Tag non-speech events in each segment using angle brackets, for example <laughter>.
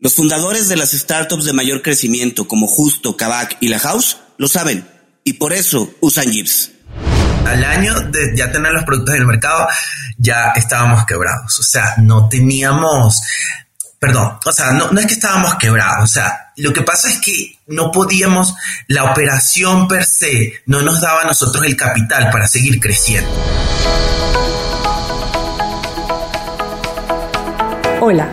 Los fundadores de las startups de mayor crecimiento como Justo, Kavak y La House lo saben y por eso usan Jeeps. Al año de ya tener los productos en el mercado, ya estábamos quebrados. O sea, no teníamos, perdón, o sea, no, no es que estábamos quebrados. O sea, lo que pasa es que no podíamos, la operación per se no nos daba a nosotros el capital para seguir creciendo. Hola,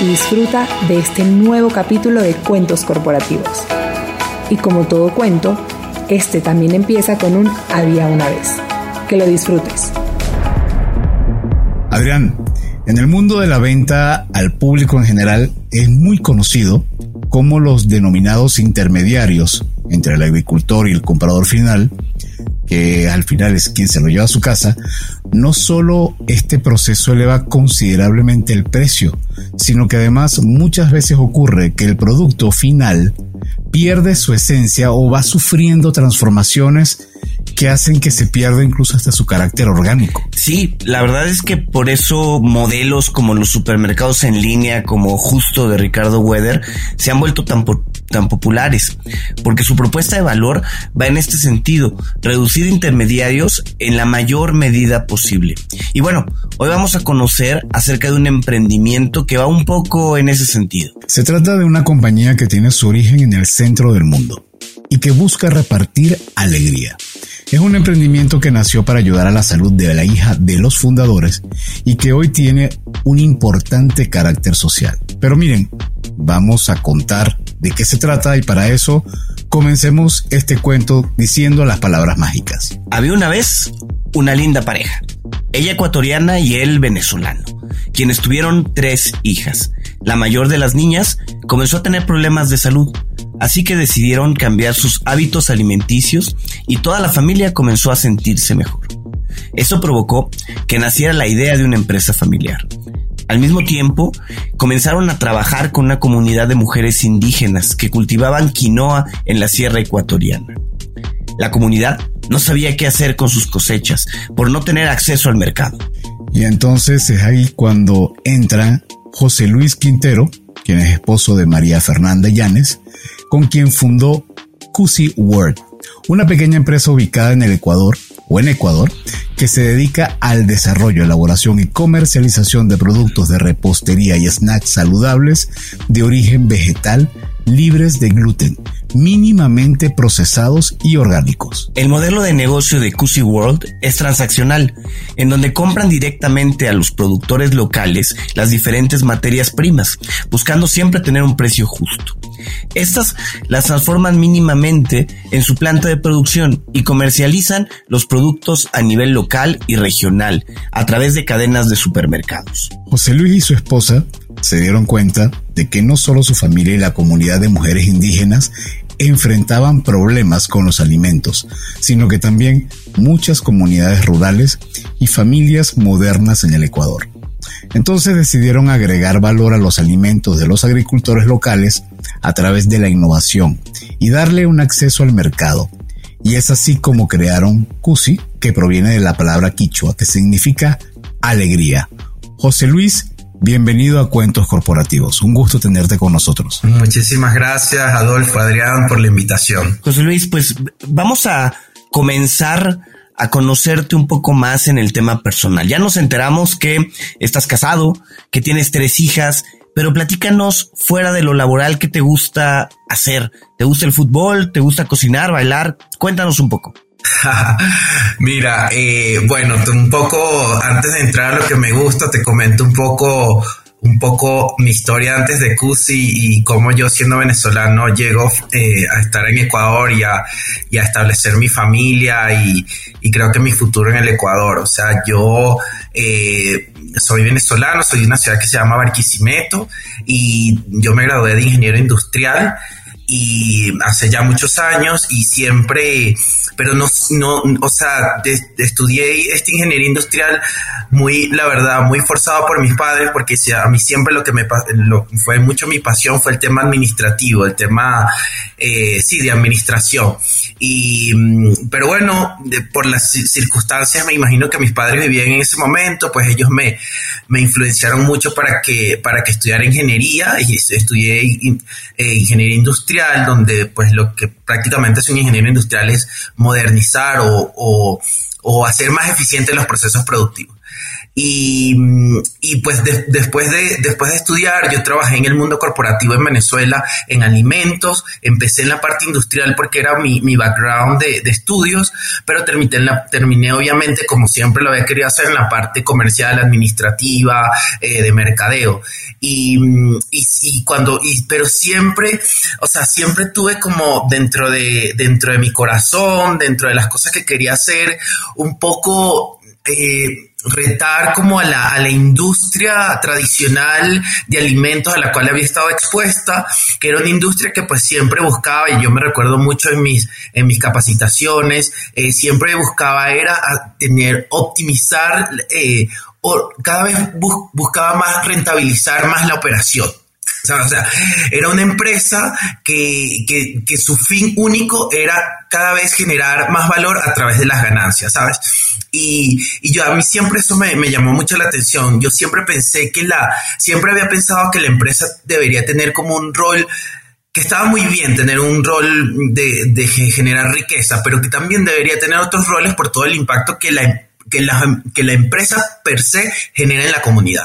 y disfruta de este nuevo capítulo de Cuentos Corporativos. Y como todo cuento, este también empieza con un había una vez. Que lo disfrutes. Adrián, en el mundo de la venta al público en general es muy conocido como los denominados intermediarios entre el agricultor y el comprador final que al final es quien se lo lleva a su casa, no solo este proceso eleva considerablemente el precio, sino que además muchas veces ocurre que el producto final pierde su esencia o va sufriendo transformaciones que hacen que se pierda incluso hasta su carácter orgánico. Sí, la verdad es que por eso modelos como los supermercados en línea, como justo de Ricardo Weather, se han vuelto tan, tan populares, porque su propuesta de valor va en este sentido, reducir intermediarios en la mayor medida posible. Y bueno, hoy vamos a conocer acerca de un emprendimiento que va un poco en ese sentido. Se trata de una compañía que tiene su origen en el centro del mundo y que busca repartir alegría. Es un emprendimiento que nació para ayudar a la salud de la hija de los fundadores y que hoy tiene un importante carácter social. Pero miren, vamos a contar de qué se trata y para eso comencemos este cuento diciendo las palabras mágicas. Había una vez una linda pareja, ella ecuatoriana y él venezolano, quienes tuvieron tres hijas. La mayor de las niñas comenzó a tener problemas de salud Así que decidieron cambiar sus hábitos alimenticios y toda la familia comenzó a sentirse mejor. Eso provocó que naciera la idea de una empresa familiar. Al mismo tiempo, comenzaron a trabajar con una comunidad de mujeres indígenas que cultivaban quinoa en la sierra ecuatoriana. La comunidad no sabía qué hacer con sus cosechas por no tener acceso al mercado. Y entonces es ahí cuando entra José Luis Quintero, quien es esposo de María Fernanda Llanes, con quien fundó Cusi World, una pequeña empresa ubicada en el Ecuador o en Ecuador que se dedica al desarrollo, elaboración y comercialización de productos de repostería y snacks saludables de origen vegetal libres de gluten, mínimamente procesados y orgánicos. El modelo de negocio de Cusi World es transaccional, en donde compran directamente a los productores locales las diferentes materias primas, buscando siempre tener un precio justo. Estas las transforman mínimamente en su planta de producción y comercializan los productos a nivel local y regional a través de cadenas de supermercados. José Luis y su esposa se dieron cuenta de que no solo su familia y la comunidad de mujeres indígenas enfrentaban problemas con los alimentos, sino que también muchas comunidades rurales y familias modernas en el Ecuador. Entonces decidieron agregar valor a los alimentos de los agricultores locales a través de la innovación y darle un acceso al mercado. Y es así como crearon Cusi, que proviene de la palabra quichua, que significa alegría. José Luis, bienvenido a Cuentos Corporativos. Un gusto tenerte con nosotros. Muchísimas gracias, Adolfo, Adrián, por la invitación. José Luis, pues vamos a comenzar a conocerte un poco más en el tema personal. Ya nos enteramos que estás casado, que tienes tres hijas, pero platícanos fuera de lo laboral, ¿qué te gusta hacer? ¿Te gusta el fútbol? ¿Te gusta cocinar, bailar? Cuéntanos un poco. <laughs> Mira, eh, bueno, un poco antes de entrar a lo que me gusta, te comento un poco un poco mi historia antes de CUSI y cómo yo siendo venezolano llego eh, a estar en Ecuador y a, establecer mi familia y, creo que mi futuro en el Ecuador. O sea, yo eh, soy venezolano, soy de una ciudad que se llama Barquisimeto y yo me gradué de ingeniero industrial y hace ya muchos años y siempre, pero no, no o sea, estudié esta ingeniería industrial muy, la verdad, muy forzado por mis padres porque a mí siempre lo que me lo, fue mucho mi pasión fue el tema administrativo, el tema, eh, sí, de administración. Y, mm, pero bueno, por las circunstancias me imagino que mis padres vivían en ese momento, pues ellos me, me influenciaron mucho para que, para que estudiara ingeniería y estudié eh, ingeniería industrial donde pues lo que prácticamente es un ingeniero industrial es modernizar o, hacer más eficientes los procesos productivos. Y, pues después, de, después de estudiar, yo trabajé en el mundo corporativo en Venezuela, en alimentos, empecé en la parte industrial porque era mi, background de, estudios, pero terminé, terminé obviamente como siempre lo había querido hacer en la parte comercial, administrativa, eh, de mercadeo. Y, y, cuando, y, pero siempre, o sea, siempre tuve como dentro de, dentro de mi corazón, dentro de las cosas que quería hacer, un poco eh, retar como a la, a la, industria tradicional de alimentos a la cual había estado expuesta, que era una industria que pues siempre buscaba, y yo me recuerdo mucho en mis, en mis capacitaciones, eh, siempre buscaba era tener, optimizar eh, cada vez buscaba más rentabilizar más la operación. O sea, era una empresa que, que, su fin único era cada vez generar más valor a través de las ganancias, ¿sabes? Y, y yo a mí siempre eso me, me, llamó mucho la atención. Yo siempre pensé que la, siempre había pensado que la empresa debería tener como un rol que estaba muy bien tener un rol de, de generar riqueza, pero que también debería tener otros roles por todo el impacto que la, que la, que la empresa per se genera en la comunidad.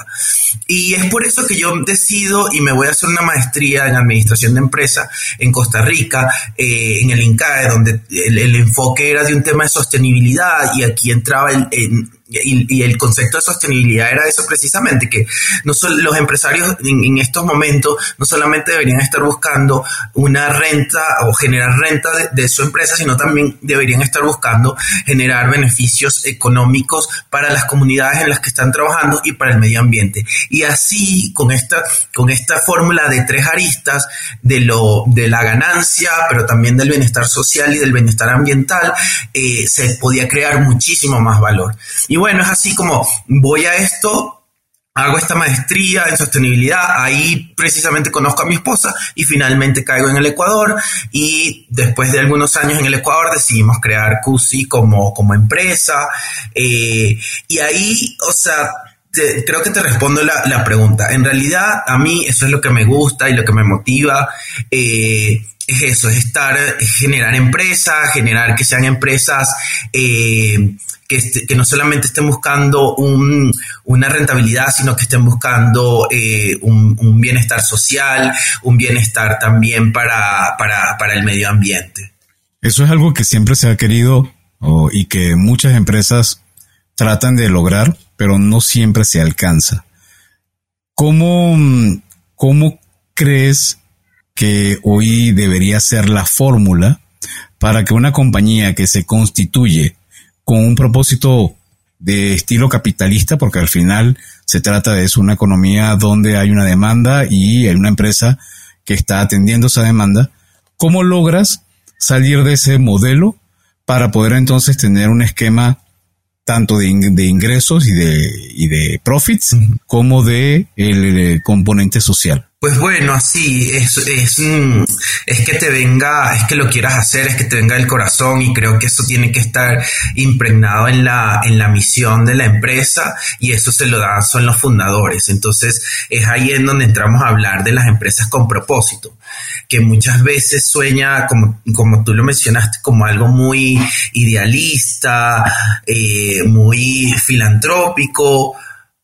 Y es por eso que yo decido y me voy a hacer una maestría en administración de empresa en Costa Rica, eh, en el INCAE, donde el, enfoque era de un tema de sostenibilidad y aquí entraba el, y, el concepto de sostenibilidad era eso precisamente, que no son, los empresarios en, estos momentos no solamente deberían estar buscando una renta o generar renta de, su empresa, sino también deberían estar buscando generar beneficios económicos para las comunidades en las que están trabajando y para el medio ambiente. Y así, con esta, con esta fórmula de tres aristas, de, lo, de la ganancia, pero también del bienestar social y del bienestar ambiental, eh, se podía crear muchísimo más valor. Bueno, es así como voy a esto, hago esta maestría en sostenibilidad, ahí precisamente conozco a mi esposa y finalmente caigo en el Ecuador y después de algunos años en el Ecuador decidimos crear CUSI como, como empresa eh, y ahí, o sea, creo que te respondo la, pregunta. En realidad, a mí eso es lo que me gusta y lo que me motiva. Eh, es eso, es estar, generar empresas, generar que sean empresas eh, que, que, no solamente estén buscando un, una rentabilidad, sino que estén buscando eh, un, un, bienestar social, un bienestar también para, para, para, el medio ambiente. Eso es algo que siempre se ha querido oh, y que muchas empresas tratan de lograr, pero no siempre se alcanza. ¿Cómo, cómo crees que hoy debería ser la fórmula para que una compañía que se constituye con un propósito de estilo capitalista, porque al final se trata de eso, una economía donde hay una demanda y hay una empresa que está atendiendo esa demanda, ¿cómo logras salir de ese modelo para poder entonces tener un esquema tanto de, ingresos y de, y de profits como de el componente social? Pues bueno, así es, es, es que te venga, es que lo quieras hacer, es que te venga del corazón y creo que eso tiene que estar impregnado en la, en la misión de la empresa y eso se lo dan son los fundadores. Entonces es ahí en donde entramos a hablar de las empresas con propósito, que muchas veces sueña, como, como tú lo mencionaste, como algo muy idealista, eh, muy filantrópico,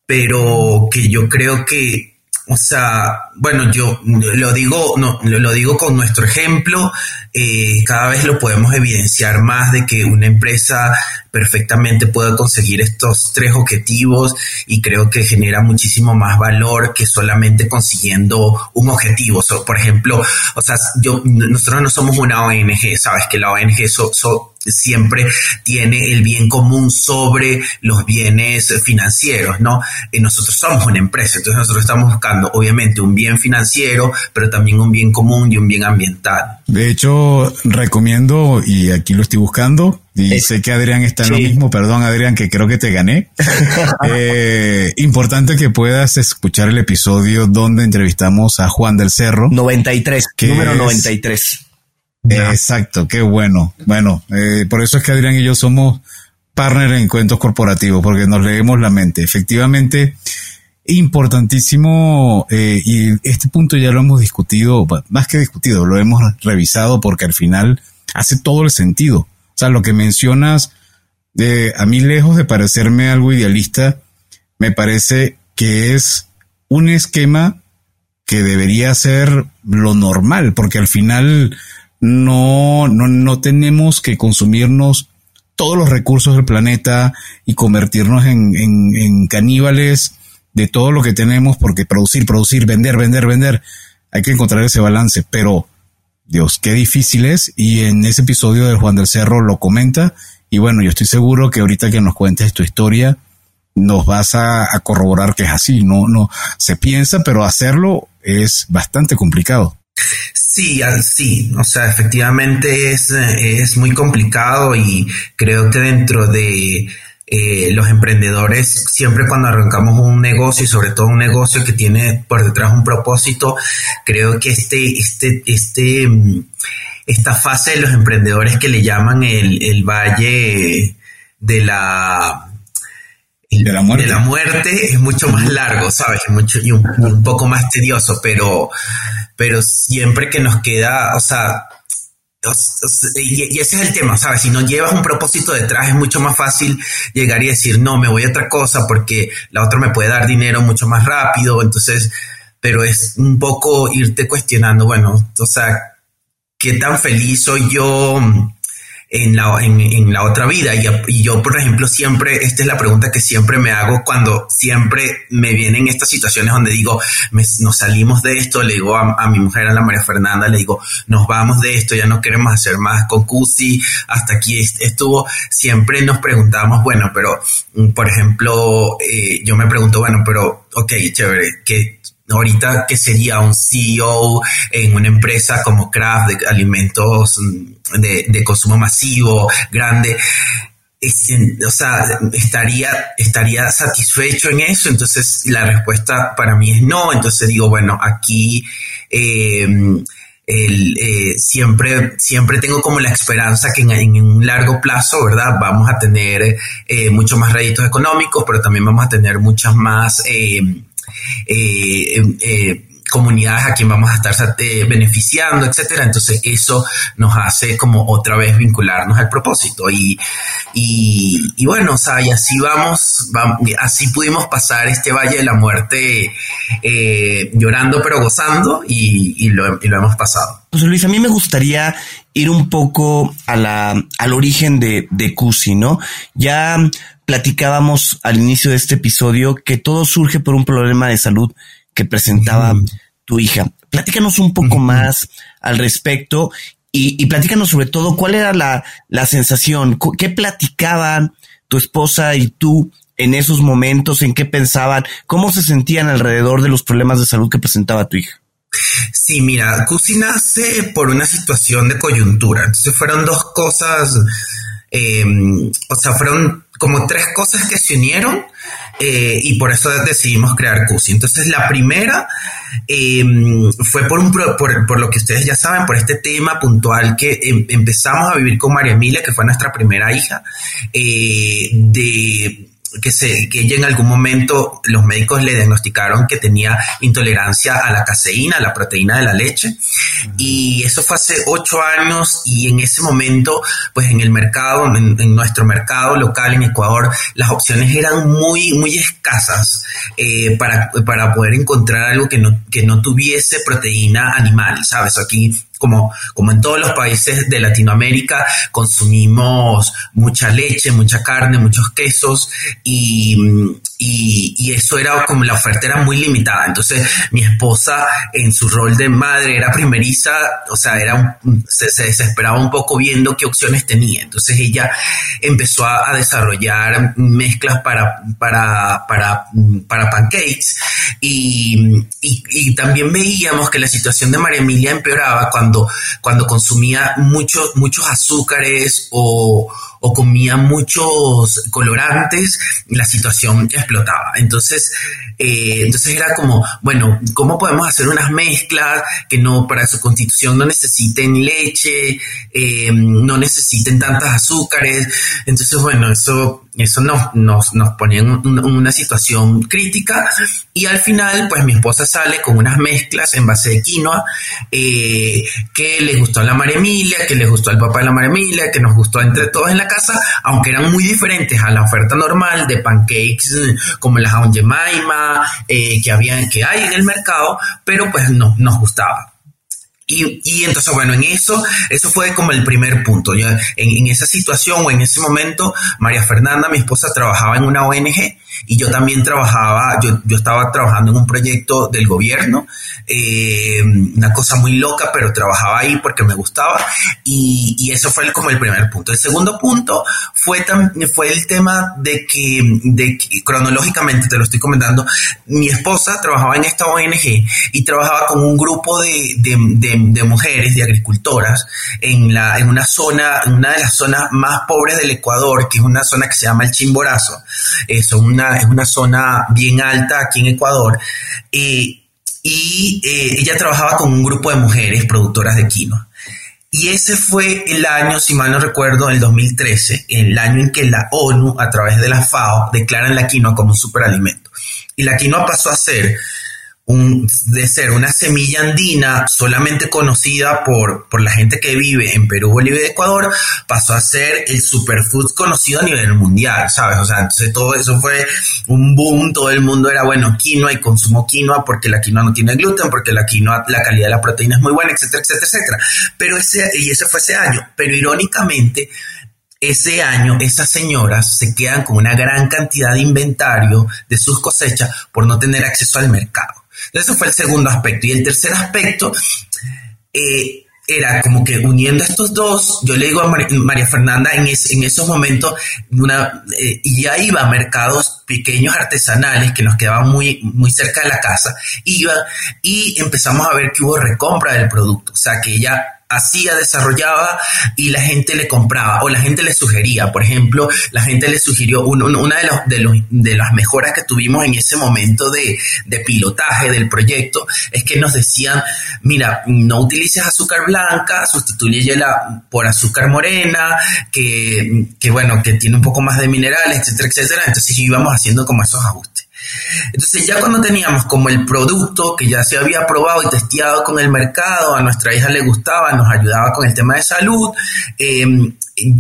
pero que yo creo que o sea, bueno, yo lo digo, no, lo digo con nuestro ejemplo, eh, cada vez lo podemos evidenciar más de que una empresa perfectamente puede conseguir estos tres objetivos y creo que genera muchísimo más valor que solamente consiguiendo un objetivo. por ejemplo, o sea, yo, nosotros no somos una ONG, sabes que la ONG so, siempre tiene el bien común sobre los bienes financieros, ¿no? Y nosotros somos una empresa, entonces nosotros estamos buscando obviamente un bien financiero, pero también un bien común y un bien ambiental. De hecho, recomiendo, y aquí lo estoy buscando, y sé que Adrián está en lo mismo, perdón Adrián, que creo que te gané. <laughs> eh, importante que puedas escuchar el episodio donde entrevistamos a Juan del Cerro. 93, número 93. Exacto, qué bueno. Bueno, eh, por eso es que Adrián y yo somos partner en cuentos corporativos, porque nos leemos la mente. Efectivamente, importantísimo, eh, y este punto ya lo hemos discutido, más que discutido, lo hemos revisado porque al final hace todo el sentido. O sea, lo que mencionas, eh, a mí lejos de parecerme algo idealista, me parece que es un esquema que debería ser lo normal, porque al final no, no, no tenemos que consumirnos todos los recursos del planeta y convertirnos en, en, en, caníbales de todo lo que tenemos, porque producir, producir, vender, vender, vender, hay que encontrar ese balance, pero Dios, qué difícil es, y en ese episodio de Juan del Cerro lo comenta, y bueno, yo estoy seguro que ahorita que nos cuentes tu historia, nos vas a, a corroborar que es así, no, no, se piensa, pero hacerlo es bastante complicado. Sí, sí, o sea, efectivamente es, es muy complicado y creo que dentro de eh, los emprendedores, siempre cuando arrancamos un negocio y sobre todo un negocio que tiene por detrás un propósito, creo que este, este, este, esta fase de los emprendedores que le llaman el, el valle de la de la muerte. De la muerte es mucho más largo, ¿sabes? mucho, y un, poco más tedioso, pero, pero siempre que nos queda, o sea, y, ese es el tema, ¿sabes? Si no llevas un propósito detrás es mucho más fácil llegar y decir, no, me voy a otra cosa porque la otra me puede dar dinero mucho más rápido, entonces, pero es un poco irte cuestionando, bueno, o sea, ¿qué tan feliz soy yo? En la, en, la otra vida. Y, yo, por ejemplo, siempre, esta es la pregunta que siempre me hago cuando siempre me vienen estas situaciones donde digo, nos salimos de esto, le digo a, mi mujer, a la María Fernanda, le digo, nos vamos de esto, ya no queremos hacer más con Cusi, hasta aquí estuvo, siempre nos preguntamos, bueno, pero, mm, por ejemplo, eh, yo me pregunto, bueno, pero, ok, chévere, que ahorita que sería un CEO en una empresa como Kraft de alimentos mm, de, consumo masivo, grande. o sea, estaría, estaría satisfecho en eso. Entonces, la respuesta para mí es no. Entonces digo, bueno, aquí em, eh, siempre, siempre tengo como la esperanza que en, un largo plazo, ¿verdad? Vamos a tener eh, muchos más réditos económicos, pero también vamos a tener muchas más em, comunidades a quien vamos a estar eh, beneficiando, etcétera. Entonces eso nos hace como otra vez vincularnos al propósito y, y, bueno, o sea, y así vamos, así pudimos pasar este Valle de la Muerte eh, llorando pero gozando y, lo, hemos pasado. José Luis, a mí me gustaría ir un poco a la, al origen de, de Cusi, ¿no? Ya platicábamos al inicio de este episodio que todo surge por un problema de salud que presentaba tu hija. Platícanos un poco más al respecto y, platícanos sobre todo cuál era la, la sensación, qué platicaban tu esposa y tú en esos momentos, en qué pensaban, cómo se sentían alrededor de los problemas de salud que presentaba tu hija. Sí, mira, Cusi nace por una situación de coyuntura. Entonces fueron dos cosas, eh, o sea, fueron como tres cosas que se unieron eh, y por eso decidimos crear CUSI. Entonces, la primera em, fue por, un, por, lo que ustedes ya saben, por este tema puntual que em, empezamos a vivir con María Emilia, que fue nuestra primera hija, eh, de que, se, que ella en algún momento los médicos le diagnosticaron que tenía intolerancia a la caseína, a la proteína de la leche. Y eso fue hace ocho años y en ese momento, pues en el mercado, en, nuestro mercado local en Ecuador, las opciones eran muy, muy escasas eh, para, para poder encontrar algo que no, que no tuviese proteína animal, ¿sabes? Aquí como, como en todos los países de Latinoamérica, consumimos mucha leche, mucha carne, muchos quesos y, y, eso era como la oferta era muy limitada. Entonces mi esposa en su rol de madre era primeriza, o sea, era se, desesperaba un poco viendo qué opciones tenía. Entonces ella empezó a, desarrollar mezclas para, para, para, para pancakes y, y, también veíamos que la situación de María Emilia empeoraba cuando, cuando consumía muchos, muchos azúcares o, o comía muchos colorantes, la situación explotaba. Entonces, eh, entonces era como, bueno, ¿cómo podemos hacer unas mezclas que no para su constitución no necesiten leche, eh, no necesiten tantas azúcares? Entonces, bueno, eso eso nos, nos, nos ponía en una situación crítica y al final pues mi esposa sale con unas mezclas en base de quinoa eh, que le gustó a la María Emilia, que le gustó al papá de la María Emilia, que nos gustó entre todos en la casa, aunque eran muy diferentes a la oferta normal de pancakes como las Aunt Jemima eh, que, había, que hay en el mercado, pero pues no, nos gustaba. Y, y, entonces, bueno, en eso, eso fue como el primer punto. en, en, esa situación o en ese momento, María Fernanda, mi esposa, trabajaba en una ONG y yo también trabajaba, yo, yo estaba trabajando en un proyecto del gobierno, eh, una cosa muy loca, pero trabajaba ahí porque me gustaba y, y eso fue como el primer punto. El segundo punto fue, fue el tema de que, de cronológicamente te lo estoy comentando, mi esposa trabajaba en esta ONG y trabajaba con un grupo de, de, de, mujeres, de agricultoras, en, la, en una zona, en una de las zonas más pobres del Ecuador, que es una zona que se llama el Chimborazo. Es una es una zona bien alta aquí en Ecuador. y eh, ella trabajaba con un grupo de mujeres productoras de quinoa. Y ese fue el año, si mal no recuerdo, el 2013, el año en que la ONU, a través de la FAO, declaran la quinoa como un superalimento. Y la quinoa pasó a ser de ser una semilla andina solamente conocida por, por la gente que vive en Perú, Bolivia y Ecuador, pasó a ser el superfood conocido a nivel mundial, ¿sabes? O sea, entonces todo eso fue un boom, todo el mundo era, bueno, quinoa y consumo quinoa porque la quinoa no tiene gluten, porque la quinoa, la calidad de la proteína es muy buena, etcétera, etcétera, etcétera. Pero ese, y ese fue ese año. Pero irónicamente, ese año esas señoras se quedan con una gran cantidad de inventario de sus cosechas por no tener acceso al mercado. Eso fue el segundo aspecto. Y el tercer aspecto eh, era como que uniendo estos dos, yo le digo a María Fernanda en, esos momentos, una, eh, ya iba a mercados pequeños artesanales que nos quedaban muy, muy cerca de la casa, iba y empezamos a ver que hubo recompra del producto, o sea que ella hacía, desarrollaba y la gente le compraba o la gente le sugería. Por ejemplo, la gente le sugirió una de, los, de, los, de las mejoras que tuvimos en ese momento de, pilotaje del proyecto es que nos decían, mira, no utilices azúcar blanca, sustituyela por azúcar morena, que, que bueno, que tiene un poco más de minerales, etcétera, etcétera. Entonces íbamos haciendo como esos ajustes. Entonces ya cuando teníamos como el producto que ya se había probado y testeado con el mercado, a nuestra hija le gustaba, nos ayudaba con el tema de salud, em,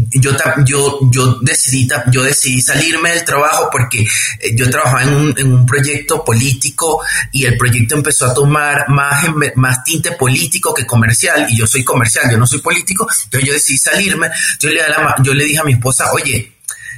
yo, yo, yo, decidí, yo decidí salirme del trabajo porque eh, yo trabajaba en un, en un, proyecto político y el proyecto empezó a tomar más, más tinte político que comercial y yo soy comercial, yo no soy político, entonces yo decidí salirme, yo le, yo le dije a mi esposa, oye,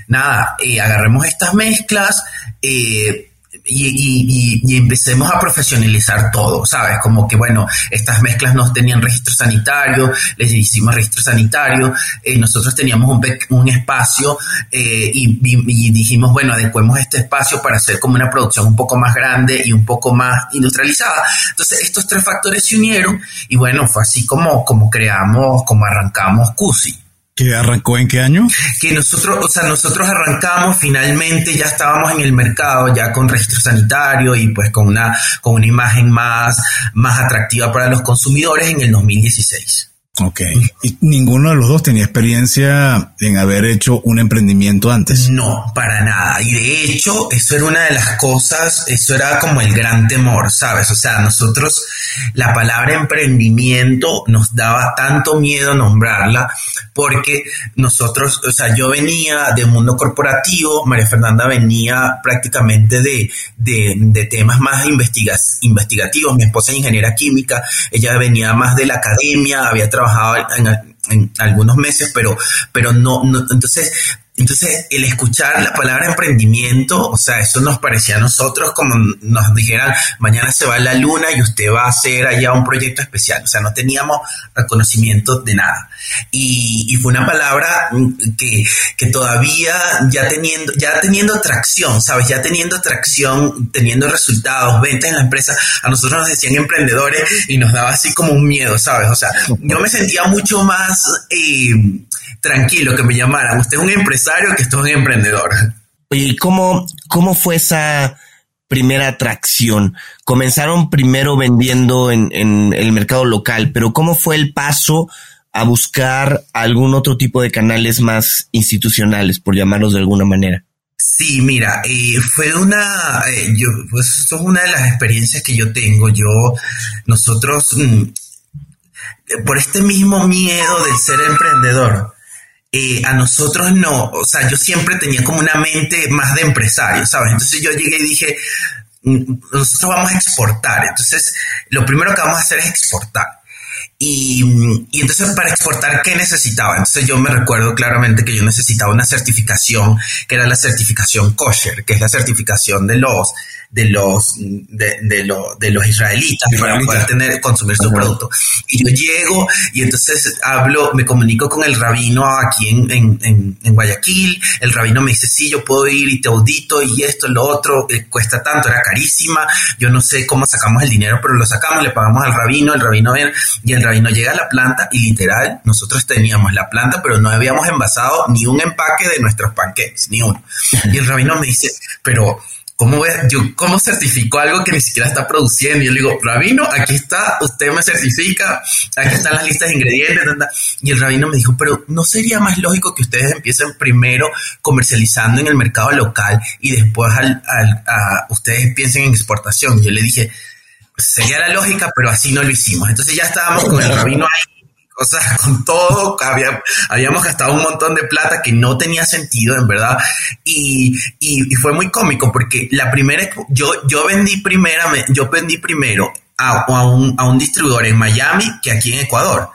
nada, eh, agarremos estas mezclas, eh, y, empecemos a profesionalizar todo, ¿sabes? Como que, bueno, estas mezclas no tenían registro sanitario, les hicimos registro sanitario, eh, nosotros teníamos un, un espacio eh, y, dijimos, bueno, adecuemos este espacio para hacer como una producción un poco más grande y un poco más industrializada. Entonces, estos tres factores se unieron y bueno, fue así como, como creamos, como arrancamos CUSI. ¿Que arrancó en qué año? Que nosotros, o sea, nosotros arrancamos finalmente, ya estábamos en el mercado, ya con registro sanitario y pues con una, con una imagen más, más atractiva para los consumidores en el 2016. Ok. ¿Y ninguno de los dos tenía experiencia en haber hecho un emprendimiento antes? No, para nada. Y de hecho, eso era una de las cosas, eso era como el gran temor, ¿sabes? O sea, nosotros, la palabra emprendimiento nos daba tanto miedo nombrarla porque nosotros, o sea, yo venía del mundo corporativo, María Fernanda venía prácticamente de, de, temas más investigativos, mi esposa es ingeniera química, ella venía más de la academia, había trabajado en, algunos meses, pero, pero no, no, entonces entonces, el escuchar la palabra emprendimiento, o sea, eso nos parecía a nosotros como nos dijeran, mañana se va la luna y usted va a hacer allá un proyecto especial. O sea, no teníamos conocimiento de nada. Y, fue una palabra que, que, todavía ya teniendo, ya teniendo tracción, ¿sabes? Ya teniendo tracción, teniendo resultados, ventas en la empresa, a nosotros nos decían emprendedores y nos daba así como un miedo, ¿sabes? O sea, yo me sentía mucho más... Eh, tranquilo que me llamaran. Usted es un empresario que esto es un emprendedor. Oye, cómo, cómo fue esa primera atracción? Comenzaron primero vendiendo en, en el mercado local, pero ¿cómo fue el paso a buscar algún otro tipo de canales más institucionales, por llamarlos de alguna manera? Sí, mira, eh, fue una, eh, yo, pues esto es una de las experiencias que yo tengo. Yo, nosotros, mm, por este mismo miedo de ser emprendedor, eh, a nosotros no, o sea, yo siempre tenía como una mente más de empresario, ¿sabes? Entonces yo llegué y dije, mm, nosotros vamos a exportar, entonces lo primero que vamos a hacer es exportar. Y, y, entonces para exportar, ¿qué necesitaba? Entonces yo me recuerdo claramente que yo necesitaba una certificación, que era la certificación kosher, que es la certificación de los de los, de, de, de los israelitas para poder tener, consumir su producto. Y yo llego y entonces hablo, me comunico con el rabino aquí en, en, en, Guayaquil. El rabino me dice, sí, yo puedo ir y te audito y esto, lo otro, eh, cuesta tanto, era carísima. Yo no sé cómo sacamos el dinero, pero lo sacamos, le pagamos al rabino, el rabino viene y el rabino llega a la planta y literal, nosotros teníamos la planta, pero no habíamos envasado ni un empaque de nuestros pancakes, ni uno. Y el rabino me dice, pero ¿Cómo, yo, ¿Cómo certificó algo que ni siquiera está produciendo? Y yo le digo, rabino, aquí está, usted me certifica, aquí están las listas de ingredientes. Y el rabino me dijo, pero ¿no sería más lógico que ustedes empiecen primero comercializando en el mercado local y después al, a, ustedes piensen en exportación? Y yo le dije, sería la lógica, pero así no lo hicimos. Entonces ya estábamos con el rabino ahí o sea, <laughs> con todo, habíamos gastado un montón de plata que no tenía sentido, en verdad. Y, y, fue muy cómico porque la primera, yo, yo vendí primera, yo vendí primero a, a, un, a un distribuidor en Miami que aquí en Ecuador.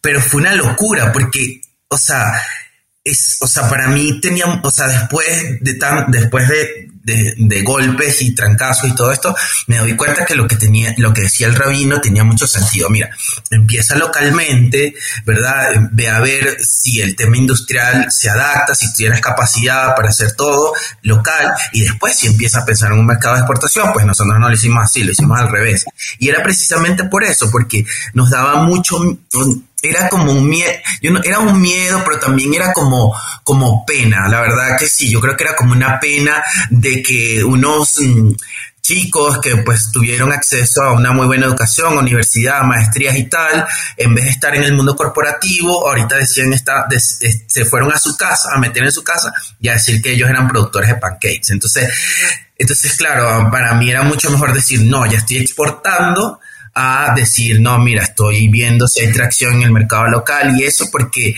Pero fue una locura porque, o sea, es, o sea, para mí tenía, o sea, después de tan, después de, de, golpes y trancazos y todo esto, me doy cuenta que lo que tenía, lo que decía el rabino tenía mucho sentido. Mira, empieza localmente, ¿verdad? Ve a ver si el tema industrial se adapta, si tienes capacidad para hacer todo local y después si empieza a pensar en un mercado de exportación, pues nosotros no lo hicimos así, lo hicimos al revés. Y era precisamente por eso, porque nos daba mucho, era como un miedo, era un miedo, pero también era como, como pena, la verdad que sí, yo creo que era como una pena de que unos, mm, chicos que pues tuvieron acceso a una muy buena educación, universidad, maestrías y tal, en vez de estar en el mundo corporativo, ahorita decían esta, se fueron a su casa, a meter en su casa y a decir que ellos eran productores de pancakes. Entonces, entonces claro, para mí era mucho mejor decir, no, ya estoy exportando a decir, no, mira, estoy viendo si hay tracción en el mercado local y eso porque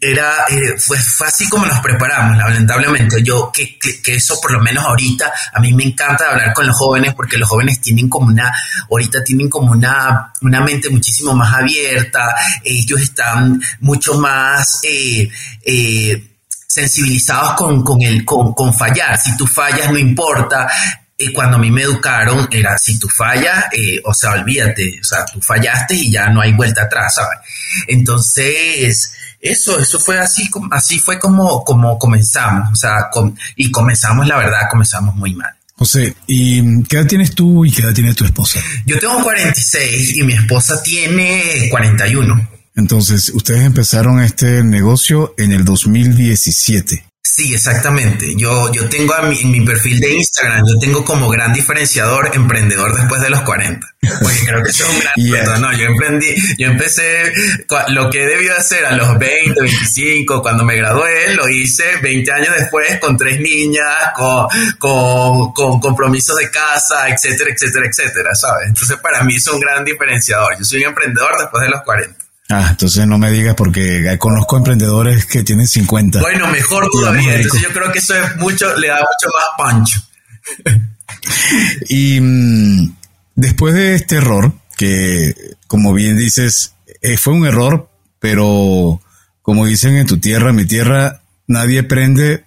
era, eh, fue, así como nos preparamos, lamentablemente. Yo, que, que, eso por lo menos ahorita, a mí me encanta hablar con los jóvenes porque los jóvenes tienen como una, ahorita tienen como una, una mente muchísimo más abierta, ellos están mucho más eh, eh, sensibilizados con, con, el, con, con fallar. Si tú fallas, no importa. Cuando a mí me educaron era si tú fallas, o sea, olvídate, o sea, tú fallaste y ya no hay vuelta atrás, ¿sabes? Entonces, eso, eso fue así, así fue como, como comenzamos, o sea, y comenzamos, la verdad, comenzamos muy mal. José, ¿y qué edad tienes tú y qué edad tiene tu esposa? Yo tengo 46 y mi esposa tiene 41. Entonces, ustedes empezaron este negocio en el 2017. Sí, exactamente. Yo, yo tengo en mi perfil de Instagram, yo tengo como gran diferenciador emprendedor después de los 40. Porque creo que eso es un gran <laughs> No, yo emprendí, yo empecé lo que he debido hacer a los 20, 25, cuando me gradué, lo hice 20 años después con tres niñas, con, con, con compromisos de casa, etcétera, etcétera, etcétera, ¿sabes? Entonces para mí es un gran diferenciador. Yo soy un emprendedor después de los 40. Ah, entonces no me digas porque conozco emprendedores que tienen 50. Bueno, mejor todavía. Entonces yo creo que eso es mucho, le da mucho más pancho. <laughs> y mm, después de este error, que como bien dices, eh, fue un error, pero como dicen en tu tierra, mi tierra, nadie prende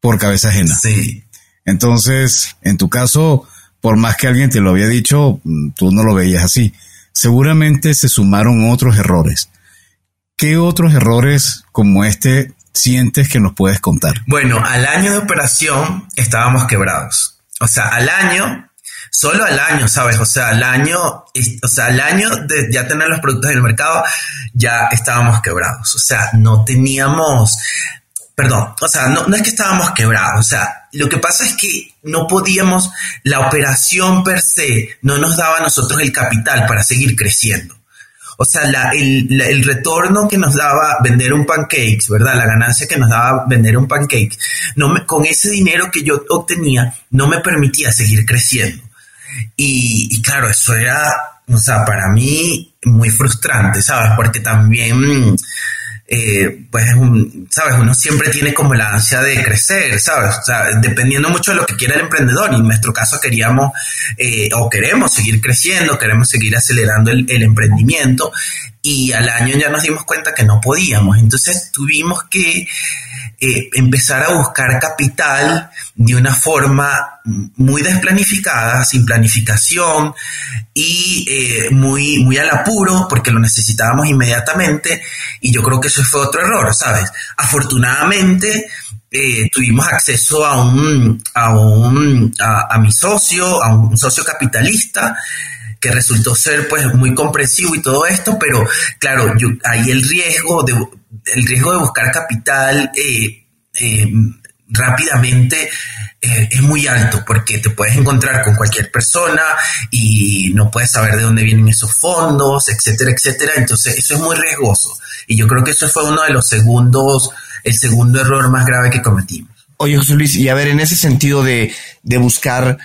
por cabeza ajena. Sí. Entonces, en tu caso, por más que alguien te lo había dicho, mm, tú no lo veías así seguramente se sumaron otros errores. ¿Qué otros errores como este sientes que nos puedes contar? Bueno, al año de operación estábamos quebrados. O sea, al año, solo al año, ¿sabes? O sea, al año, o sea, al año de ya tener los productos en el mercado, ya estábamos quebrados. O sea, no teníamos, perdón, o sea, no, no es que estábamos quebrados, o sea, lo que pasa es que no podíamos, la operación per se no nos daba a nosotros el capital para seguir creciendo. O sea, el, retorno que nos daba vender un pancake, ¿verdad? La ganancia que nos daba vender un pancake, no con ese dinero que yo obtenía, no me permitía seguir creciendo. Y, y claro, eso era, o sea, para mí muy frustrante, ¿sabes? Porque también eh, pues, ¿sabes? Uno siempre tiene como la ansia de crecer, ¿sabes? O sea, dependiendo mucho de lo que quiera el emprendedor. Y en nuestro caso queríamos eh, o queremos seguir creciendo, queremos seguir acelerando el, el emprendimiento. Y al año ya nos dimos cuenta que no podíamos. Entonces tuvimos que eh, empezar a buscar capital de una forma muy desplanificada, sin planificación y eh, muy, muy al apuro porque lo necesitábamos inmediatamente y yo creo que eso fue otro error, ¿sabes? Afortunadamente eh, tuvimos acceso a un, a un, a, mi socio, a un socio capitalista que resultó ser pues muy comprensivo y todo esto, pero claro, yo, ahí el riesgo de el riesgo de buscar capital eh, eh, rápidamente eh, es muy alto porque te puedes encontrar con cualquier persona y no puedes saber de dónde vienen esos fondos, etcétera, etcétera. Entonces eso es muy riesgoso. Y yo creo que eso fue uno de los segundos, el segundo error más grave que cometimos. Oye, José Luis, y a ver, en ese sentido de, de buscar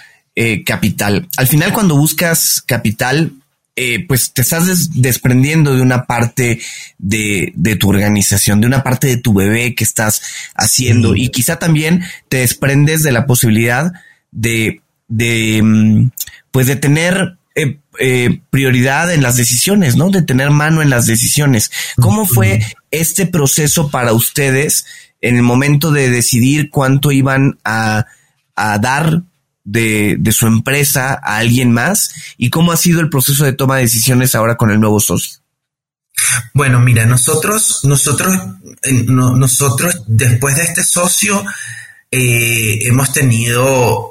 capital, al final cuando buscas capital, eh, pues te estás desprendiendo de una parte de, de, tu organización, de una parte de tu bebé que estás haciendo y quizá también te desprendes de la posibilidad de, de mm, pues de tener eh, eh, prioridad en las decisiones, ¿no? De tener mano en las decisiones. ¿Cómo fue este proceso para ustedes en el momento de decidir cuánto iban a, a dar de, su empresa a alguien más y cómo ha sido el proceso de toma de decisiones ahora con el nuevo socio. Bueno, mira, nosotros, nosotros, nosotros después de este socio eh, hemos tenido,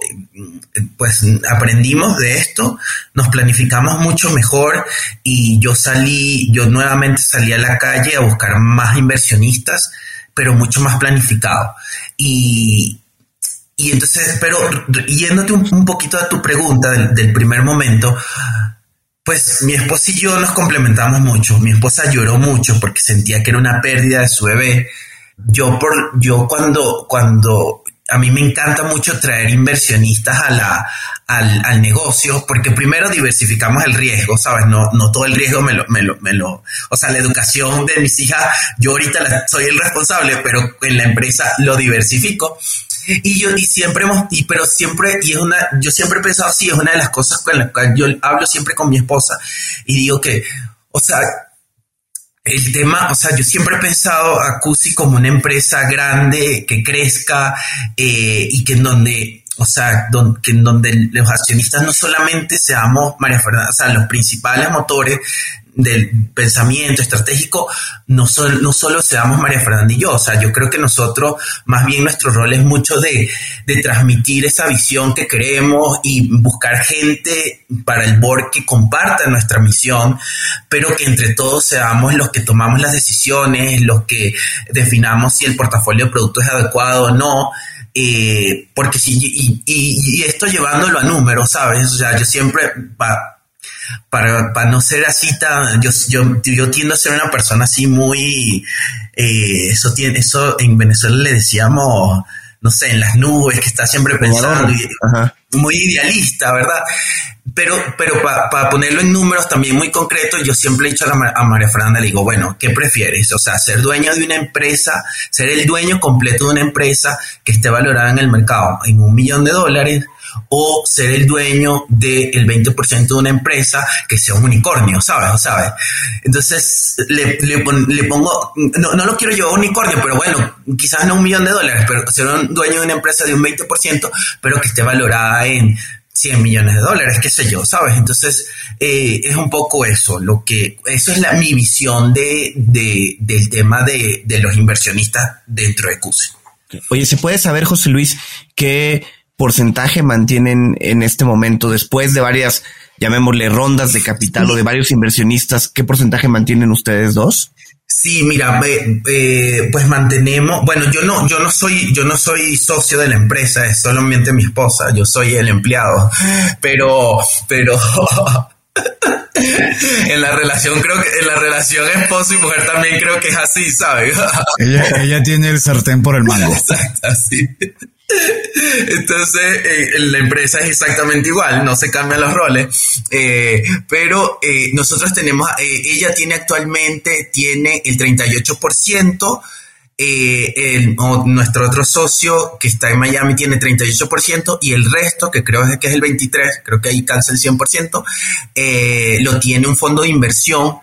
pues aprendimos de esto, nos planificamos mucho mejor y yo salí, yo nuevamente salí a la calle a buscar más inversionistas, pero mucho más planificado. Y, y entonces, pero yéndote un, poquito a tu pregunta del, primer momento, pues mi esposa y yo nos complementamos mucho. Mi esposa lloró mucho porque sentía que era una pérdida de su bebé. Yo por, yo cuando, cuando a mí me encanta mucho traer inversionistas a la, al, al, negocio, porque primero diversificamos el riesgo, ¿sabes? No, no todo el riesgo me lo, me lo, me lo, o sea, la educación de mis hijas, yo ahorita soy el responsable, pero en la empresa lo diversifico. Y yo, y siempre hemos, y, pero siempre, y es una, yo siempre he pensado así, es una de las cosas con las que yo hablo siempre con mi esposa y digo que, o sea, el tema, o sea, yo siempre he pensado a CUSI como una empresa grande que crezca eh, y que en donde, o sea, que en donde los accionistas no solamente seamos María Fernanda, o sea, los principales motores del pensamiento estratégico, no, no solo seamos María Fernanda y yo, o sea, yo creo que nosotros, más bien nuestro rol es mucho de, de transmitir esa visión que queremos y buscar gente para el board que comparta nuestra misión, pero que entre todos seamos los que tomamos las decisiones, los que definamos si el portafolio de productos es adecuado o no. Eh, porque si, y, y, y, esto llevándolo a números, ¿sabes? O sea, yo siempre, para, para no ser así tan, yo, yo, yo tiendo a ser una persona así muy, eh, eso tiene, eso en Venezuela le decíamos, no sé, en las nubes, que está siempre pensando, muy idealista, ¿verdad? Pero, pero para ponerlo en números también muy concretos, yo siempre he dicho a, a, María Fernanda, le digo, bueno, ¿qué prefieres? O sea, ser dueño de una empresa, ser el dueño completo de una empresa que esté valorada en el mercado en un millón de dólares, o ser el dueño del 20% de una empresa que sea un unicornio, ¿sabes? ¿sabes? Entonces le, le, pongo, no, no, lo quiero yo unicornio, pero bueno, quizás no un millón de dólares, pero ser un dueño de una empresa de un 20%, pero que esté valorada en 100 millones de dólares, qué sé yo, ¿sabes? Entonces, eh, es un poco eso, lo que, eso es la, mi visión de, de, del tema de, de los inversionistas dentro de CUSI. Oye, ¿se puede saber, José Luis, que porcentaje mantienen en este momento, después de varias, llamémosle, rondas de capital o de varios inversionistas, qué porcentaje mantienen ustedes dos? Sí, mira, pues mantenemos, bueno, yo no, yo no soy, yo no soy socio de la empresa, es solamente mi esposa, yo soy el empleado, pero, pero <laughs> en la relación creo que en la relación esposo y mujer también creo que es así, ¿sabes? ella, ella tiene el sartén por el mango. <laughs> Exacto, así. Entonces, eh, la empresa es exactamente igual, no se cambian los roles, eh, pero eh, nosotros tenemos, ella tiene actualmente, tiene el 38%, el, nuestro otro socio que está en Miami tiene 38% y el resto, que creo que es el 23%, creo que ahí cansa el 100%, lo tiene un fondo de inversión,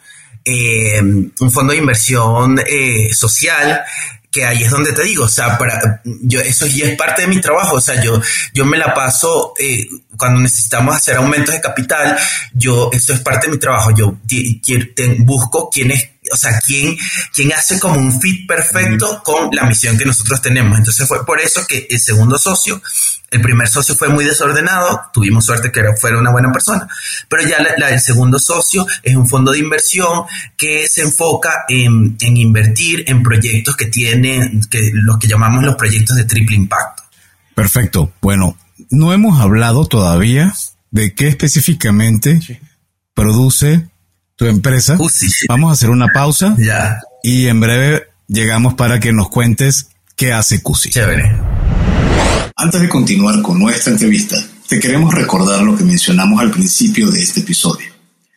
un fondo de inversión social que ahí es donde te digo, o sea, para, yo, eso ya es parte de mi trabajo, o sea, yo, yo me la paso, eh, cuando necesitamos hacer aumentos de capital, yo, eso es parte de mi trabajo, yo busco quién es o sea, quién, quién hace como un fit perfecto con la misión que nosotros tenemos. Entonces fue por eso que el segundo socio, el primer socio fue muy desordenado, tuvimos suerte que fuera una buena persona, pero ya el segundo socio es un fondo de inversión que se enfoca en, en invertir en proyectos que tienen, que los que llamamos los proyectos de triple impacto. Perfecto. Bueno, no hemos hablado todavía de qué específicamente produce tu empresa. Vamos a hacer una pausa. Ya. Y en breve llegamos para que nos cuentes qué hace Cusi. Chévere. Antes de continuar con nuestra entrevista, te queremos recordar lo que mencionamos al principio de este episodio.